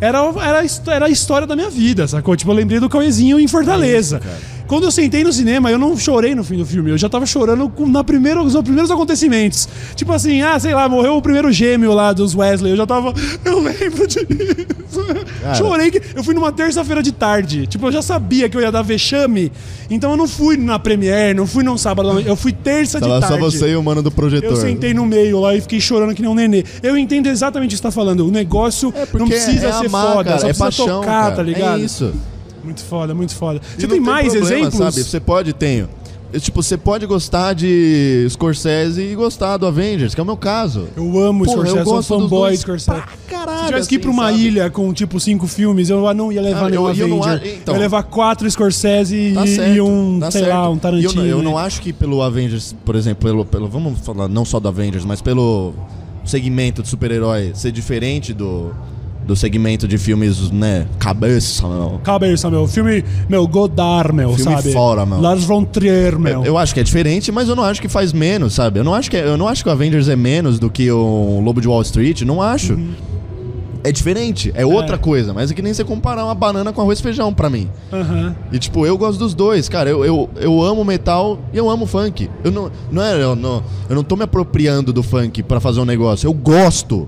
era, era, era a história da minha vida, sacou? Tipo, eu lembrei do Cauêzinho em Fortaleza. Quando eu sentei no cinema, eu não chorei no fim do filme, eu já tava chorando com- na primeira, nos primeiros acontecimentos. Tipo assim, ah, sei lá, morreu o primeiro gêmeo lá dos Wesley, eu já tava. [LAUGHS] Eu lembro disso. Chorei que. Eu fui numa terça-feira de tarde. Tipo, eu já sabia que eu ia dar vexame, então eu não fui na Premiere, não fui num sábado, eu fui terça de tarde. só você e o mano do projetor. Eu sentei no meio lá e fiquei chorando que nem um nenê. Eu entendo exatamente o que você tá falando. O negócio É não precisa é ser amar, foda, cara, só é precisa paixão, tocar, cara. tá ligado? É isso. Muito foda, muito foda. Você não tem mais problema, exemplos? Sabe? Você pode, tenho. Tipo, você pode gostar de Scorsese e gostar do Avengers, que é o meu caso. Eu amo Porra, Scorsese, eu sou gosto fanboy dois de Scorsese. pra caralho, Se tivesse que ir pra assim, uma sabe? ilha com tipo cinco filmes, eu não ia levar Ah, nenhum eu- eu não Avenger. então. eu ia levar quatro Scorsese Tá e, certo, um, tá sei certo. lá, um Tarantino. Eu, não- eu não acho que pelo Avengers, por exemplo, pelo, pelo- vamos falar não só do Avengers, mas pelo segmento de super-herói ser diferente do, do segmento de filmes, né, cabeça, meu. Cabeça, meu. Filme, meu, Godard, meu, Filme sabe? fora, meu. Lars von Trier, meu. Eu acho que é diferente, mas eu não acho que faz menos, sabe? Eu não acho que, é- eu não acho que o Avengers é menos do que o Lobo de Wall Street, não acho. É diferente, é outra coisa, mas é que nem você comparar uma banana com arroz e feijão pra mim. Aham. E tipo, eu gosto dos dois, cara. Eu, eu, eu amo metal e eu amo funk. Eu não, não é, eu não, eu não tô me apropriando do funk pra fazer um negócio. Eu gosto.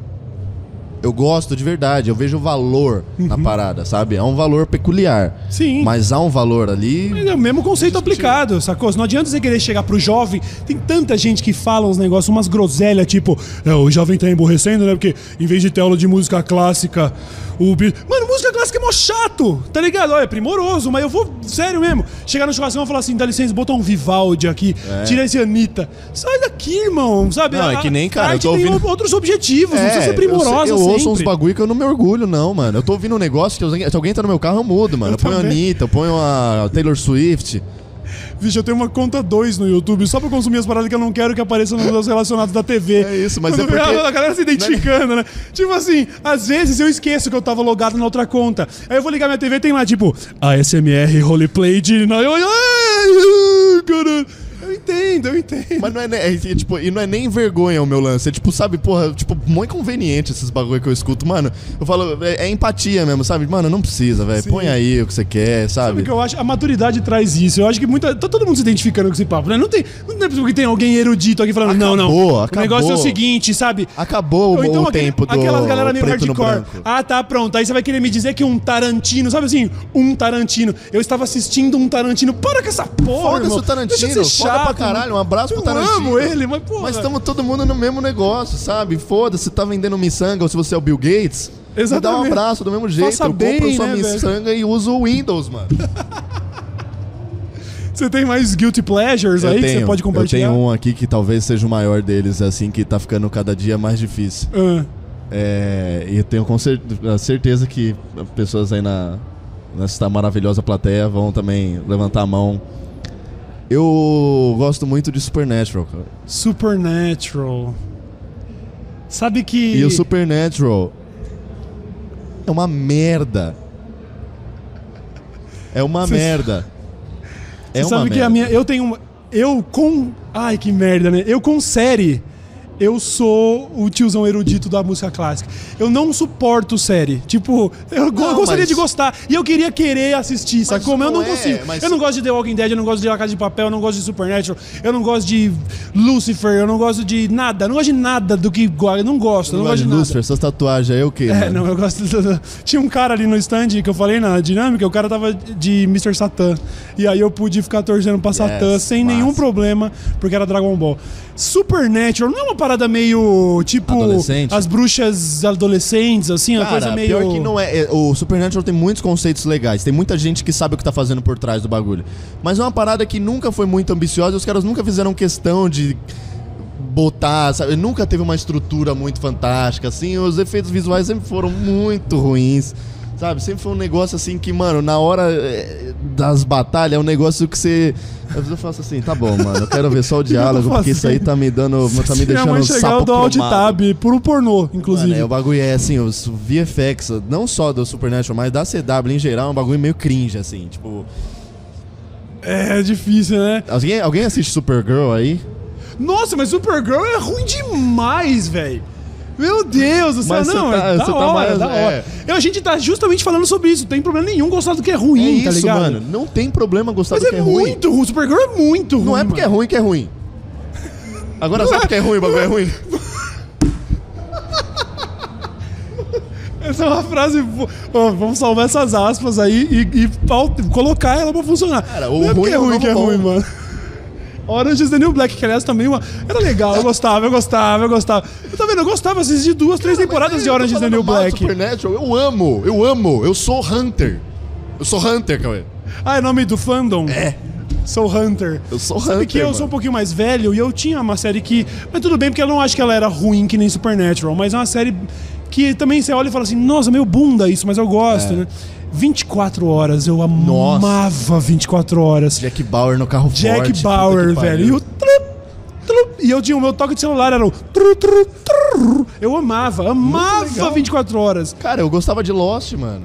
Eu gosto de verdade. Eu vejo valor na parada, sabe? É um valor peculiar. Sim. Mas há um valor ali. Mas é o mesmo conceito aplicado, sacou? Não adianta você querer chegar pro jovem. Tem tanta gente que fala uns negócios, umas groselhas, tipo, é, o jovem tá emborrecendo, né? Porque em vez de ter aula de música clássica, o. Mano, música clássica é mó chato, tá ligado? Olha, é primoroso, mas eu vou, sério mesmo, chegar no churrasco e falar assim, dá licença, bota um Vivaldi aqui, tira esse Anitta. Sai daqui, irmão, sabe? É. Não, é que nem, cara, A eu tô tem ouvindo- outros objetivos, não precisa ser eu, primorosa eu, ouço uns bagulho que eu não me orgulho, não, mano. Eu tô ouvindo um negócio que se alguém tá no meu carro, eu mudo, mano. Eu Eu, ponho a. Anitta, eu ponho a Taylor Swift. Vixe, eu tenho uma conta 2 no YouTube só pra consumir as paradas que eu não quero que apareçam nos meus relacionados da TV. É isso, mas Quando é porque- A galera se identificando, né? Tipo assim, às vezes eu esqueço que eu tava logado na outra conta. Aí eu vou ligar minha TV e tem lá, tipo, ASMR roleplay de... Caralho. Eu entendo, eu entendo. Mas não é, é, é, tipo, e não é nem vergonha o meu lance. É tipo, sabe, porra, tipo, muito inconveniente esses bagulho que eu escuto. Mano, eu falo, é, é empatia mesmo, sabe? Mano, não precisa, velho. Põe aí o que você quer, Sabe sabe? o que eu acho? A maturidade traz isso. Eu acho que muita, tá todo mundo se identificando com esse papo, né? Não tem, não é possível que tem alguém erudito aqui falando, não, não. Acabou, O acabou. negócio é o seguinte, sabe? Acabou Ou então o aquele- tempo do aquelas galera meio hardcore. Ah, tá, pronto. Aí você vai querer me dizer que um Tarantino, sabe assim, um Tarantino. Eu estava assistindo um Tarantino. Para com essa porra, Foda-se o Tarantino, Deixa de ser foda pra caralho, um abraço pro eu Tarantino. amo ele, mas porra. Mas estamos todo mundo no mesmo negócio, sabe? Foda-se, se tá vendendo miçanga ou se você é o Bill Gates, me dá um Exatamente. abraço do mesmo jeito. Faça eu bem, compro sua né, velho? miçanga e uso o Windows, mano. [LAUGHS] Você tem mais guilty pleasures aí que você pode eu compartilhar? tenho um aqui que talvez seja o maior deles, assim, que tá ficando cada dia mais difícil. Ah, É, e eu tenho com cer- a certeza que pessoas aí na nessa maravilhosa plateia vão também levantar a mão. Eu gosto muito de Supernatural, cara. Supernatural. Sabe que. E o Supernatural é uma merda. É uma Cê- merda. É Você uma sabe que merda. a minha. Eu tenho uma. Eu com. Ai, que merda, né? Eu com série. Eu sou o tiozão erudito da música clássica. Eu não suporto série. Tipo, eu Não, gostaria mas- de gostar. E eu queria querer assistir, sacou? Mas eu não não é, consigo. mas- Eu não gosto de The Walking Dead, eu não gosto de La Casa de Papel, eu não gosto de Supernatural, eu não gosto de Lucifer, eu não gosto de nada. Eu não gosto de nada do que. Eu não gosto, eu não, gosto de nada. Lucifer, essas tatuagens aí é o quê? É, não, eu gosto. do- Tinha um cara ali no stand que eu falei na dinâmica, o cara tava de Mr. Satan. E aí eu pude ficar torcendo pra Satan sem massa. nenhum problema, porque era Dragon Ball. Supernatural não é uma parada meio tipo Adolescente? as bruxas adolescentes, assim, uma Cara, coisa meio. pior que não é, é, O Supernatural tem muitos conceitos legais. Tem muita gente que sabe o que tá fazendo por trás do bagulho. Mas é uma parada que nunca foi muito ambiciosa. Os caras nunca fizeram questão de botar, sabe? Nunca teve uma estrutura muito fantástica, assim. Os efeitos visuais sempre foram muito ruins. Sabe, sempre foi um negócio assim que, mano, na hora eh, das batalhas é um negócio que você. Às vezes eu faço assim, tá bom, mano, eu quero ver só o [LAUGHS] diálogo, porque isso aí tá me dando. tá me Se minha mãe deixando chegar, sapo eu dou alt tab por um pornô, inclusive. Mano, é, o bagulho é assim, os VFX, não só do Supernatural, mas da CW em geral, é um bagulho meio cringe, assim. Tipo, É difícil, né? alguém, alguém assiste Supergirl aí? Nossa, mas Supergirl é ruim demais, velho. Meu Deus do céu, Mas você não, tá- é da você tá hora, mais- da é. hora. Eu, a gente tá justamente falando sobre isso, não tem problema nenhum gostar do que é É ruim, tá isso, ligado? mano. Não tem problema gostar Mas do é, que é ruim. muito ruim, Supergirl é muito ruim. Não é porque é mano. ruim que é ruim. Agora sabe porque é ruim, o bagulho é ruim? [LAUGHS] Essa é uma frase. bo- Ó, vamos salvar essas aspas aí e, e pau- colocar ela pra funcionar. Cara, o não é porque ruim é é o ruim novo que é bom. ruim, mano. Orange is the New Black, que aliás também uma... era legal, eu gostava, eu gostava, eu gostava. Eu tá vendo? Eu gostava, assisti duas, três temporadas de Orange is the New Black. Supernatural, eu amo, eu amo. Eu sou Hunter. Eu sou Hunter, Cauê. Ah, é nome do fandom? É. Sou Hunter. Eu sou Sabe Hunter, que eu mano. sou um pouquinho mais velho e eu tinha uma série que. Mas tudo bem, porque eu não acho que ela era ruim que nem Supernatural, mas é uma série que também você olha e fala assim, nossa, meio bunda isso, mas eu gosto, É. né? 24 horas, eu Nossa. amava 24 horas. Jack Bauer no carro Jack forte. puta Bauer, velho. E o trup, trup, e eu tinha o meu toque de celular, era o tru, tru, tru. Eu amava, amava legal. 24 horas. Cara, eu gostava de Lost, mano.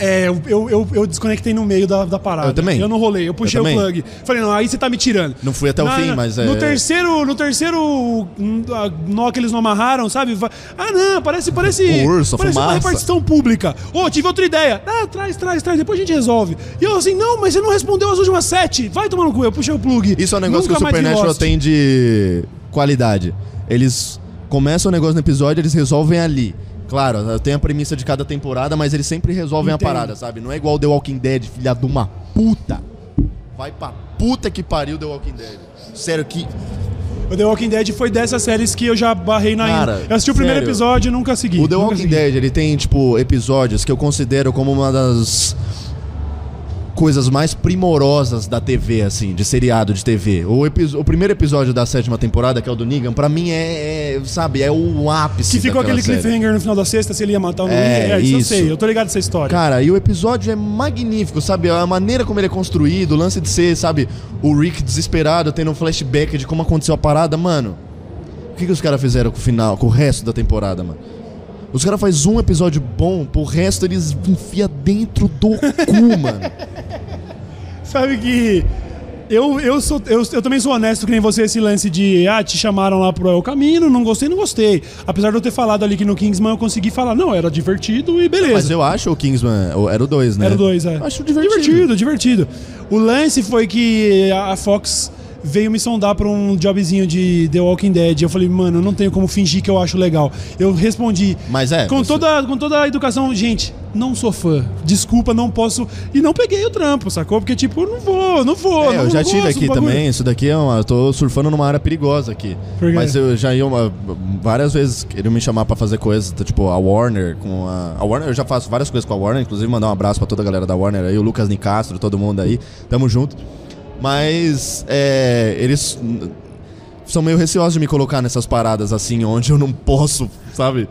É, eu, eu, eu, desconectei no meio da, da parada. Eu também. Eu não rolei, eu puxei Eu o plug. Falei, não, aí você tá me tirando. Não fui até o Na- fim, mas é- No terceiro, no terceiro hum, nó que eles não amarraram, sabe? Ah, não, parece, parece. O urso, parece uma repartição pública. Ô, tive outra ideia. Ah, traz, traz, traz, depois a gente resolve. E eu assim, não, mas você não respondeu as últimas sete. Vai tomar no cu, eu puxei o plug. Isso é um negócio Nunca que o Supernatural tem de qualidade. Eles começam o negócio no episódio, eles resolvem ali. Claro, tem a premissa de cada temporada, mas eles sempre resolvem Entendo. a parada, sabe? Não é igual The Walking Dead, filha de uma puta. Vai pra puta que pariu The Walking Dead. Sério, que. O The Walking Dead foi dessas séries que eu já barrei na. Cara, eu assisti o primeiro sério. episódio e nunca segui. O The Walking segui. Dead, ele tem, tipo, episódios que eu considero como uma das coisas mais primorosas da TV, assim, de seriado de TV. O, o primeiro episódio da sétima temporada, que é o do Negan, pra mim é, é, sabe, é o ápice Que ficou aquele série. cliffhanger no final da sexta, se ele ia matar não É, ia. É, isso eu isso. sei, eu tô ligado nessa história. Cara, e o episódio é magnífico, sabe? A maneira como ele é construído, o lance de ser, sabe, o Rick desesperado, tendo um flashback de como aconteceu a parada, mano. O que, que os caras fizeram com o final, com o resto da temporada, mano? Os caras fazem um episódio bom, pro resto eles enfia dentro do cu, [LAUGHS] mano. Sabe que. Eu, eu, sou, eu, eu também sou honesto que nem você, esse lance de ah, te chamaram lá pro El Camino, não gostei, não gostei. Apesar de eu ter falado ali que no Kingsman eu consegui falar, não, era divertido e beleza. Mas eu acho o Kingsman, era o 2, né? Era o 2, é. Acho divertido. Divertido, divertido. O lance foi que a Fox veio me sondar pra um jobzinho de The Walking Dead. Eu falei, mano, eu não tenho como fingir que eu acho legal. Eu respondi. Mas é, Com, você- toda, com toda a educação, gente, não sou fã. Desculpa, não posso. E não peguei o trampo, sacou? Porque, tipo, não vou, não vou. É, não eu já tive aqui também. Isso daqui é uma. Eu tô surfando numa área perigosa aqui. Mas eu já ia uma, várias vezes queriam me chamar pra fazer coisas, tipo a Warner com a. A Warner, eu já faço várias coisas com a Warner, inclusive mandar um abraço pra toda a galera da Warner aí, o Lucas Nicastro, todo mundo aí. Tamo junto. Mas é, eles são meio receosos de me colocar nessas paradas assim, onde eu não posso, sabe?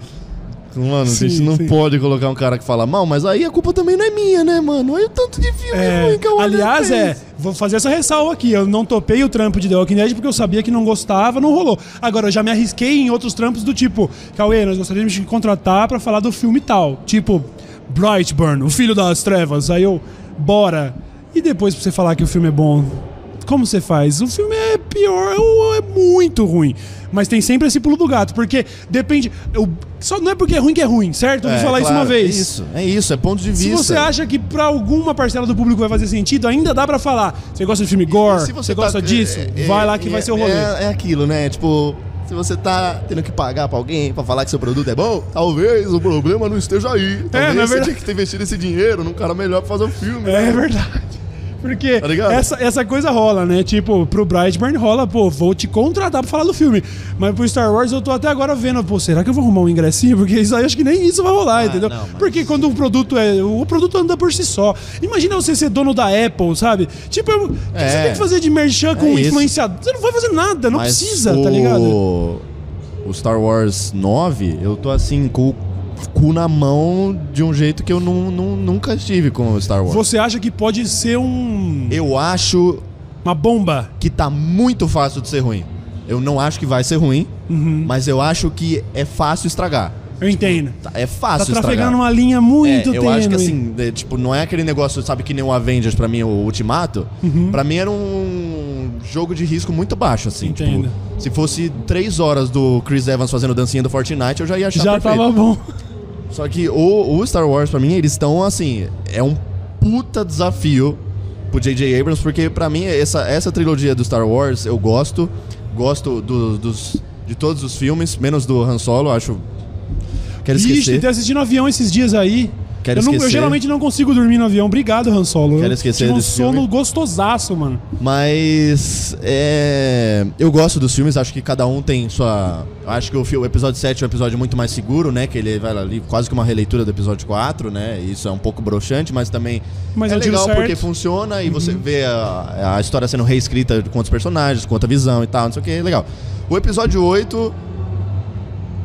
Mano, Sim, a gente não sim. pode colocar um cara que fala mal, mas aí a culpa também não é minha, né, mano? Olha o tanto de filme É, ruim que Warner aliás, é, vou fazer essa ressalva aqui. Eu não topei o trampo de The Walking Dead porque eu sabia que não gostava, não rolou. Agora, eu já me arrisquei em outros trampos do tipo, Cauê, nós gostaríamos de contratar pra falar do filme tal. Tipo, Brightburn, o filho das trevas. Aí eu, bora. E depois pra você falar que o filme é bom, como você faz? O filme é pior, ou é muito ruim. Mas tem sempre esse pulo do gato, porque depende. eu- só não é porque é ruim que é ruim, certo? Eu vou É, falar isso uma claro, vez. É isso, é isso, é ponto de Se vista. você acha que pra alguma parcela do público vai fazer sentido, ainda dá pra falar. Você gosta de filme gore? Se Você, tá- gosta disso? é- é- vai lá que é- vai ser o rolê. É, é aquilo, né? Tipo, se você tá tendo que pagar pra alguém pra falar que seu produto é bom, talvez o problema não esteja aí. Talvez não é você verdade. tinha que ter investido esse dinheiro num cara melhor pra fazer o filme. É né? verdade. Porque Tá essa, essa coisa rola, né? Tipo, pro Brightburn rola, pô, vou te contratar pra falar do filme. Mas pro Star Wars eu tô até agora vendo, pô, será que eu vou arrumar um ingressinho? Porque isso aí acho que nem isso vai rolar, entendeu? Ah, não, mas- Porque quando o produto é. O produto anda por si só. Imagina você ser dono da Apple, sabe? Tipo, o que você É. tem que fazer de merchan com É isso. influenciador? Você não vai fazer nada, não Mas precisa, o... tá ligado? O Star Wars 9, eu tô assim, com o cu na mão de um jeito que eu nu- nu- nunca estive com o Star Wars. Você acha que pode ser um. Eu acho Uma bomba? que tá muito fácil de ser ruim. Eu não acho que vai ser ruim, Uhum. mas eu acho que é fácil estragar. Eu entendo. Tá- É Tá fácil estragar. trafegando uma linha muito É, eu tênue. acho que assim, é, tipo, não é aquele negócio, sabe, que nem o Avengers pra mim, o Ultimato. Uhum. Pra mim era um jogo de risco muito baixo, assim. Entendo. Tipo, se fosse três horas do Chris Evans fazendo dancinha do Fortnite, eu já ia achar Já perfeito. tava bom. Só que o, o Star Wars, pra mim, eles estão assim. É um puta desafio pro J.J. Abrams, porque pra mim, essa, essa trilogia do Star Wars eu gosto. Gosto do- dos, de todos os filmes, menos do Han Solo, acho. Quero esquecer. tentei assistir no avião esses dias aí. Quero eu, não- eu geralmente não consigo dormir no avião. Obrigado, Han Solo. Quero eu esquecer tive um desse sono filme. gostosaço, mano. Mas é, eu gosto dos filmes, acho que cada um tem sua. Acho que o, o episódio 7 é um episódio muito mais seguro, né? Que ele vai ali quase que uma releitura do episódio 4, né? Isso é um pouco broxante, mas também Mas é legal porque funciona e você vê a, a história sendo reescrita com outros personagens, com outra visão e tal, não sei o que, legal. O episódio 8,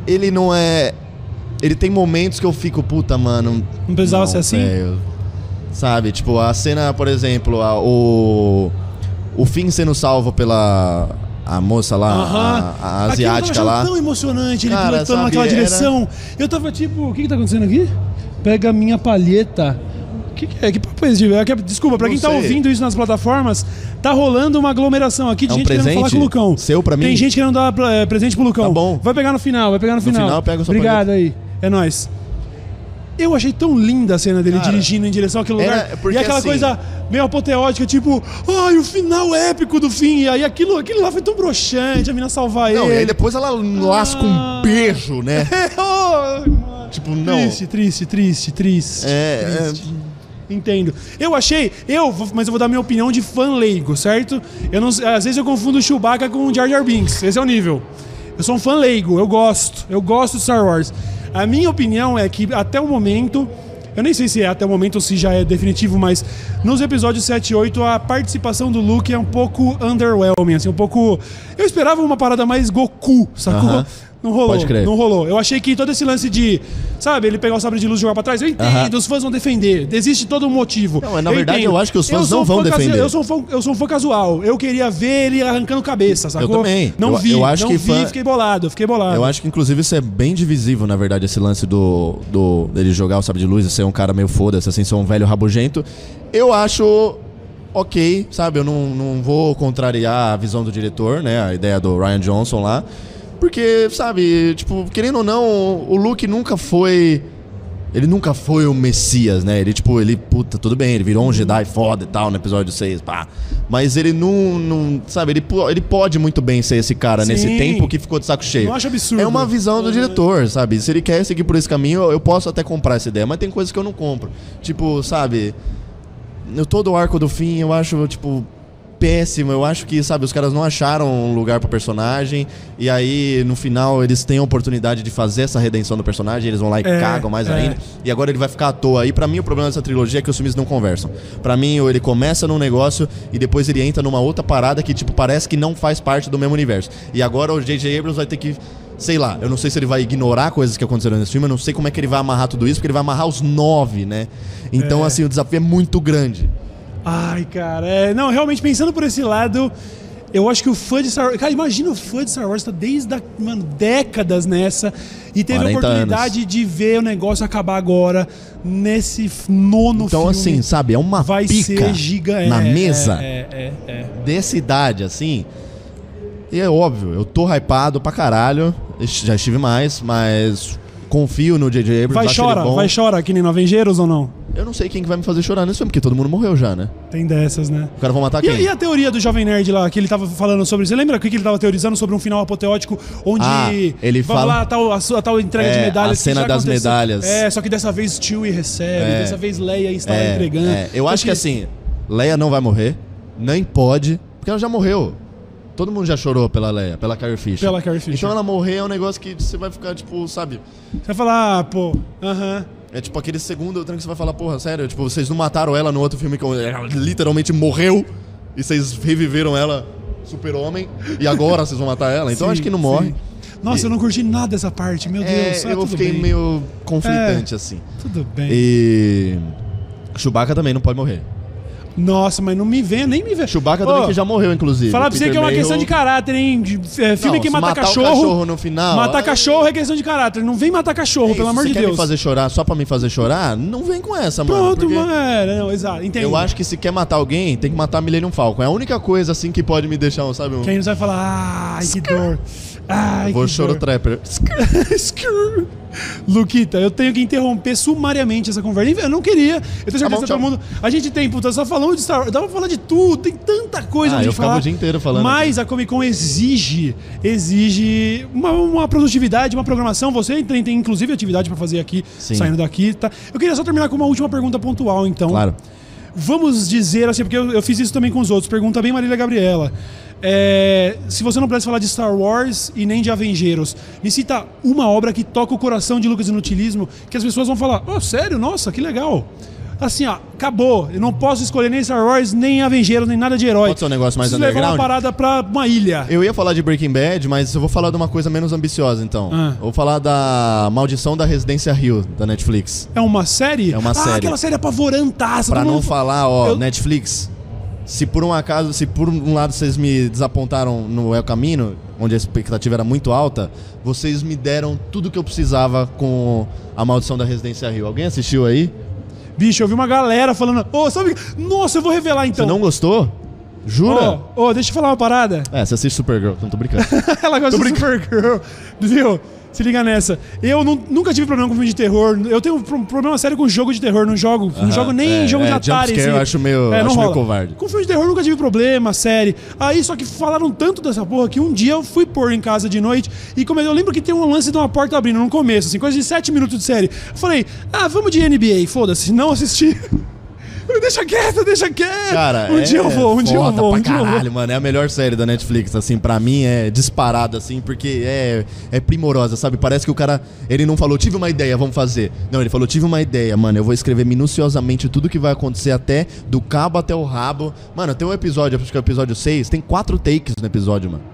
ele não é. Ele tem momentos que eu fico, puta, mano. Não precisava ser assim? Sabe, tipo, a cena, por exemplo, a- o. O fim sendo salvo pela. A moça lá, Aham. a, a Aquilo asiática eu lá. tão emocionante, ele Cara, pilotando naquela era- direção. Eu tava tipo, o que que tá acontecendo aqui? Pega a minha palheta. O que, que é? Que papo é esse? Desculpa, pra Não quem tá sei. ouvindo isso nas plataformas, tá rolando uma aglomeração aqui de É um gente querendo falar presente com o Lucão. seu pra mim? Tem gente querendo dar eh, presente pro Lucão. Tá bom. Vai pegar no final, vai pegar no, No final, pega a sua Obrigado aí. É nóis. Eu achei tão linda a cena dele Cara, dirigindo em direção àquele era- lugar. porque e aquela assim- coisa meio apoteótica, tipo, ai, o final épico do fim. E aí aquilo, aquilo lá foi tão broxante, a mina salvar Não, ele. e aí depois ela lasca Ah. um beijo, né? [LAUGHS] Mano. tipo, não. Triste, triste, triste, triste. É, triste. Entendo. Eu achei, eu, mas eu vou dar minha opinião de fã leigo, certo? Eu não, às vezes eu confundo o Chewbacca com o Jar Jar Binks. Esse é o nível. Eu sou um fã leigo, eu gosto. Eu gosto de Star Wars. A minha opinião é que até o momento, eu nem sei se é até o momento ou se já é definitivo, mas nos episódios 7 e 8 a participação do Luke é um pouco underwhelming, assim, um pouco. Eu esperava uma parada mais Goku, sacou? Aham. Não rolou. Pode crer. Não rolou. Eu achei que todo esse lance de, sabe, ele pegar o sabre de luz e jogar pra trás, eu entendo, os fãs vão defender. Existe todo um motivo. Não, mas na verdade entendo. eu acho que os fãs não vão defender. Eu sou, um fã, eu sou um fã casual. Eu queria ver ele arrancando cabeça, sacou? também. Não Eu- vi, eu acho não que vi, fã- fiquei bolado, fiquei bolado. Eu acho que inclusive isso é bem divisível, na verdade, esse lance do, do dele jogar o sabre de luz e ser um cara meio foda-se, assim, ser um velho rabugento. Eu acho ok, sabe? Eu não, não vou contrariar a visão do diretor, né? A ideia do Ryan Johnson lá. Porque, sabe, tipo, querendo ou não, o Luke nunca foi. Ele nunca foi o Messias, né? Ele, tipo, ele, puta, tudo bem, ele virou um Jedi foda e tal no episódio 6, pá. Mas ele não, não sabe, ele, ele pode muito bem ser esse cara nesse Sim. tempo que ficou de saco cheio. Não acho absurdo. É uma visão do diretor, sabe? Se ele quer seguir por esse caminho, eu- eu posso até comprar essa ideia, mas tem coisas que eu não compro. Tipo, sabe, eu todo o arco do fim eu acho, tipo, péssimo. Eu acho que, sabe, os caras não acharam um lugar pro personagem. E aí, no final, eles têm a oportunidade de fazer essa redenção do personagem. Eles vão lá e É, cagam mais é. ainda. E agora ele vai ficar à toa. E pra mim, o problema dessa trilogia é que os filmes não conversam. Pra mim, ele começa num negócio e depois ele entra numa outra parada que, tipo, parece que não faz parte do mesmo universo. E agora o J.J. Abrams vai ter que. Sei lá, eu não sei se ele vai ignorar coisas que aconteceram nesse filme, eu não sei como é que ele vai amarrar tudo isso, porque ele vai amarrar os nove, né? Então, É. assim, o desafio é muito grande. Ai, cara, é, não, realmente pensando por esse lado, eu acho que o fã de Star Wars. Cara, imagina o fã de Star Wars tá desde a, mano, décadas nessa e teve a 40 oportunidade de ver o negócio acabar agora nesse nono Então, filme. assim, sabe, é uma vai pica ser gigante. na mesa É, é, é, é. dessa idade, assim. E é óbvio, eu tô hypado pra caralho. Já estive mais, mas confio no J.J. Abrams. Vai chora, vai chora que nem no Avengers ou não? Eu não sei quem que vai me fazer chorar nesse filme, porque todo mundo morreu já, né? Tem dessas, né? O cara vai matar E, quem? e a teoria do Jovem Nerd lá, que ele tava falando sobre. Você lembra que que ele tava teorizando sobre um final apoteótico onde. Ah, ele vai fala- lá a tal, a, a tal entrega de É, medalhas. a que cena das aconteceu. medalhas. É, só que dessa vez Chewie recebe, É. dessa vez Leia está É, entregando. é. Eu acho que assim, Leia não vai morrer, nem pode, porque ela já morreu. Todo mundo já chorou pela Leia, pela Carrie Fisher. Pela Carrie Fisher. Então ela morrer é um negócio que você vai ficar, tipo, sabe? Você vai falar, ah, pô, aham. É tipo aquele segundo tranco que você vai falar, porra, sério, tipo, vocês não mataram ela no outro filme que ela literalmente morreu e vocês reviveram ela super-homem e agora vocês vão matar ela. Então eu Sim, acho que não morre. sim. Nossa, eu não curti nada dessa parte, meu É, Deus. ah, eu fiquei bem. meio conflitante, assim. Tudo bem. E. Chewbacca também não pode morrer. Nossa, mas não me venha, nem me venha. Chewbacca Ô, também que já morreu, inclusive. Falar pra você Peter que é uma Mayhew- questão de caráter, hein? De, é, filme Não, que se mata matar o cachorro. cachorro no final, Matar aí- cachorro é questão de caráter. Não vem matar cachorro, É pelo amor você de quer Deus. me fazer chorar só pra me fazer chorar? Não vem com essa, mano. Pronto, porque mano. É, não, exato. Entendo. Eu acho que se quer matar alguém, tem que matar Millennium Falcon. É a única coisa, assim, que pode me deixar, sabe? Um... Que aí você vai falar, ai, que dor. Ai, Vou choro dor. trapper. Luquita, eu tenho que interromper sumariamente essa conversa. Eu não queria. Eu tenho certeza bom, que tchau. todo mundo. A gente tem, puta, só falando de Star Wars. Dá pra falar de tudo, tem tanta coisa Ah, eu falar. o dia inteiro falando Mas a Comic Con exige, exige uma, uma produtividade, uma programação. Você tem, tem inclusive atividade pra fazer aqui, Sim. saindo daqui, tá? Eu queria só terminar com uma última pergunta pontual, então. Claro. Vamos dizer assim, porque eu, eu fiz isso também com os outros. Pergunta bem Marília Gabriela. É, se você não pudesse falar de Star Wars e nem de Avengeiros, me cita uma obra que toca o coração de Lucas Inutilismo, que as pessoas vão falar, oh, sério? Nossa, que legal. Assim, ó, acabou. Eu não posso escolher nem Star Wars, nem Avengeiros, nem nada de herói. Pode ser um negócio mais Preciso levar uma underground? parada pra uma ilha. Eu ia falar de Breaking Bad, mas eu vou falar de uma coisa menos ambiciosa, então. Ah. Eu vou falar da Maldição da Residência Rio, da Netflix. É uma série? É uma ah, série. aquela série apavorantaça. Pra não mundo- falar, ó, Eu- Netflix, se por um acaso, se por um lado vocês me desapontaram no El Camino, onde a expectativa era muito alta, vocês me deram tudo que eu precisava com a Maldição da Residência Rio. Alguém assistiu aí? Bicho, eu vi uma galera falando, ô, sabe... Nossa, eu vou revelar então. Você não gostou? Jura? Ô, ô, deixa eu falar uma parada. É, você assiste Supergirl, não tô brincando. [LAUGHS] Ela gosta de Supergirl. Viu? Se liga nessa. Eu nu- nunca tive problema com filme de terror. Eu tenho pro- problema sério com jogo de terror. Não jogo, não jogo nem É, jogo de é, Atari. jumpscare assim. eu acho meio- não acho meio covarde. Com filme de terror nunca tive problema, série. Aí só que falaram tanto dessa porra que um dia eu fui pôr em casa de noite e eu lembro que tem um lance de uma porta abrindo no começo, assim, coisa de 7 minutos de série. Eu falei, ah, vamos de NBA, foda-se, não assisti. [LAUGHS] Deixa quieto, deixa quieto. Cara, um é dia eu vou, um dia eu vou, um pra dia eu vou. caralho, mano. É a melhor série da Netflix, assim, pra mim é disparado, assim, porque é, é primorosa, sabe? Parece que o cara, ele não falou, tive uma ideia, vamos fazer. Não, ele falou, tive uma ideia, mano, eu vou escrever minuciosamente tudo que vai acontecer até do cabo até o rabo. Mano, tem um episódio, acho que é o episódio 6, tem quatro takes no episódio, mano.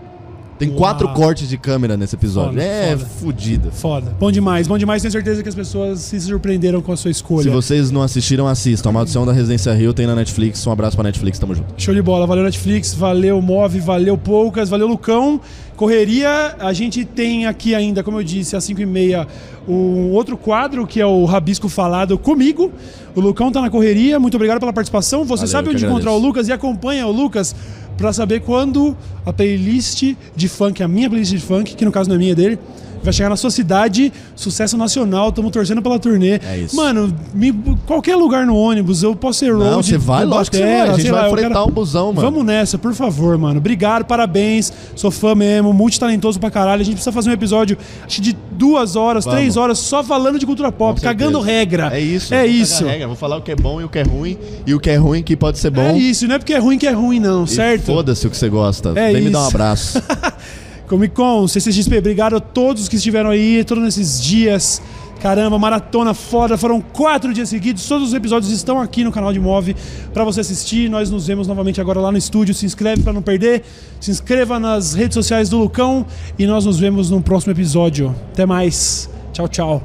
Tem Uau. quatro cortes de câmera nesse episódio. Foda, é foda. fudido. Foda. Bom demais, bom demais. Tenho certeza que as pessoas se surpreenderam com a sua escolha. Se vocês não assistiram, assistam. A Maldição da Residência Rio tem na Netflix. Um abraço pra Netflix, tamo junto. Show de bola, valeu Netflix, valeu Move, valeu Poucas, valeu Lucão. Correria, a gente tem aqui ainda, como eu disse, às 5h30, um outro quadro que é o Rabisco Falado comigo. O Lucão tá na correria, muito obrigado pela participação. Você Valeu, sabe onde encontrar o. Lucas e acompanha o Lucas pra saber quando a playlist de funk, a minha playlist de funk, que no caso não é minha é dele, vai chegar na sua cidade, sucesso nacional, estamos torcendo pela turnê. É isso. Mano, me- qualquer lugar no ônibus, eu posso ser road. Não, você vai, lógico que você Batera, vai. A gente vai lá, eu fretar quero- um busão, mano. Vamos nessa, por favor, mano. Obrigado, parabéns. Sou fã mesmo, multitalentoso pra caralho. A gente precisa fazer um episódio de duas horas, Vamos. três horas só falando de cultura pop, cagando regra. É isso. É isso. regra. Vou falar o que é bom e o que é ruim. E o que é ruim que pode ser bom. É isso, não é porque é ruim que é ruim, não, E certo? Foda-se o que você gosta. É Vem me dar um isso. abraço. [LAUGHS] Comic Con, CCXP, obrigado a todos que estiveram aí, todos esses dias. Caramba, maratona foda, foram quatro dias seguidos. Todos os episódios estão aqui no canal de Move pra você assistir. Nós nos vemos novamente agora lá no estúdio. Se inscreve pra não perder. Se inscreva nas redes sociais do Lucão e nós nos vemos no próximo episódio. Até mais. Tchau, tchau.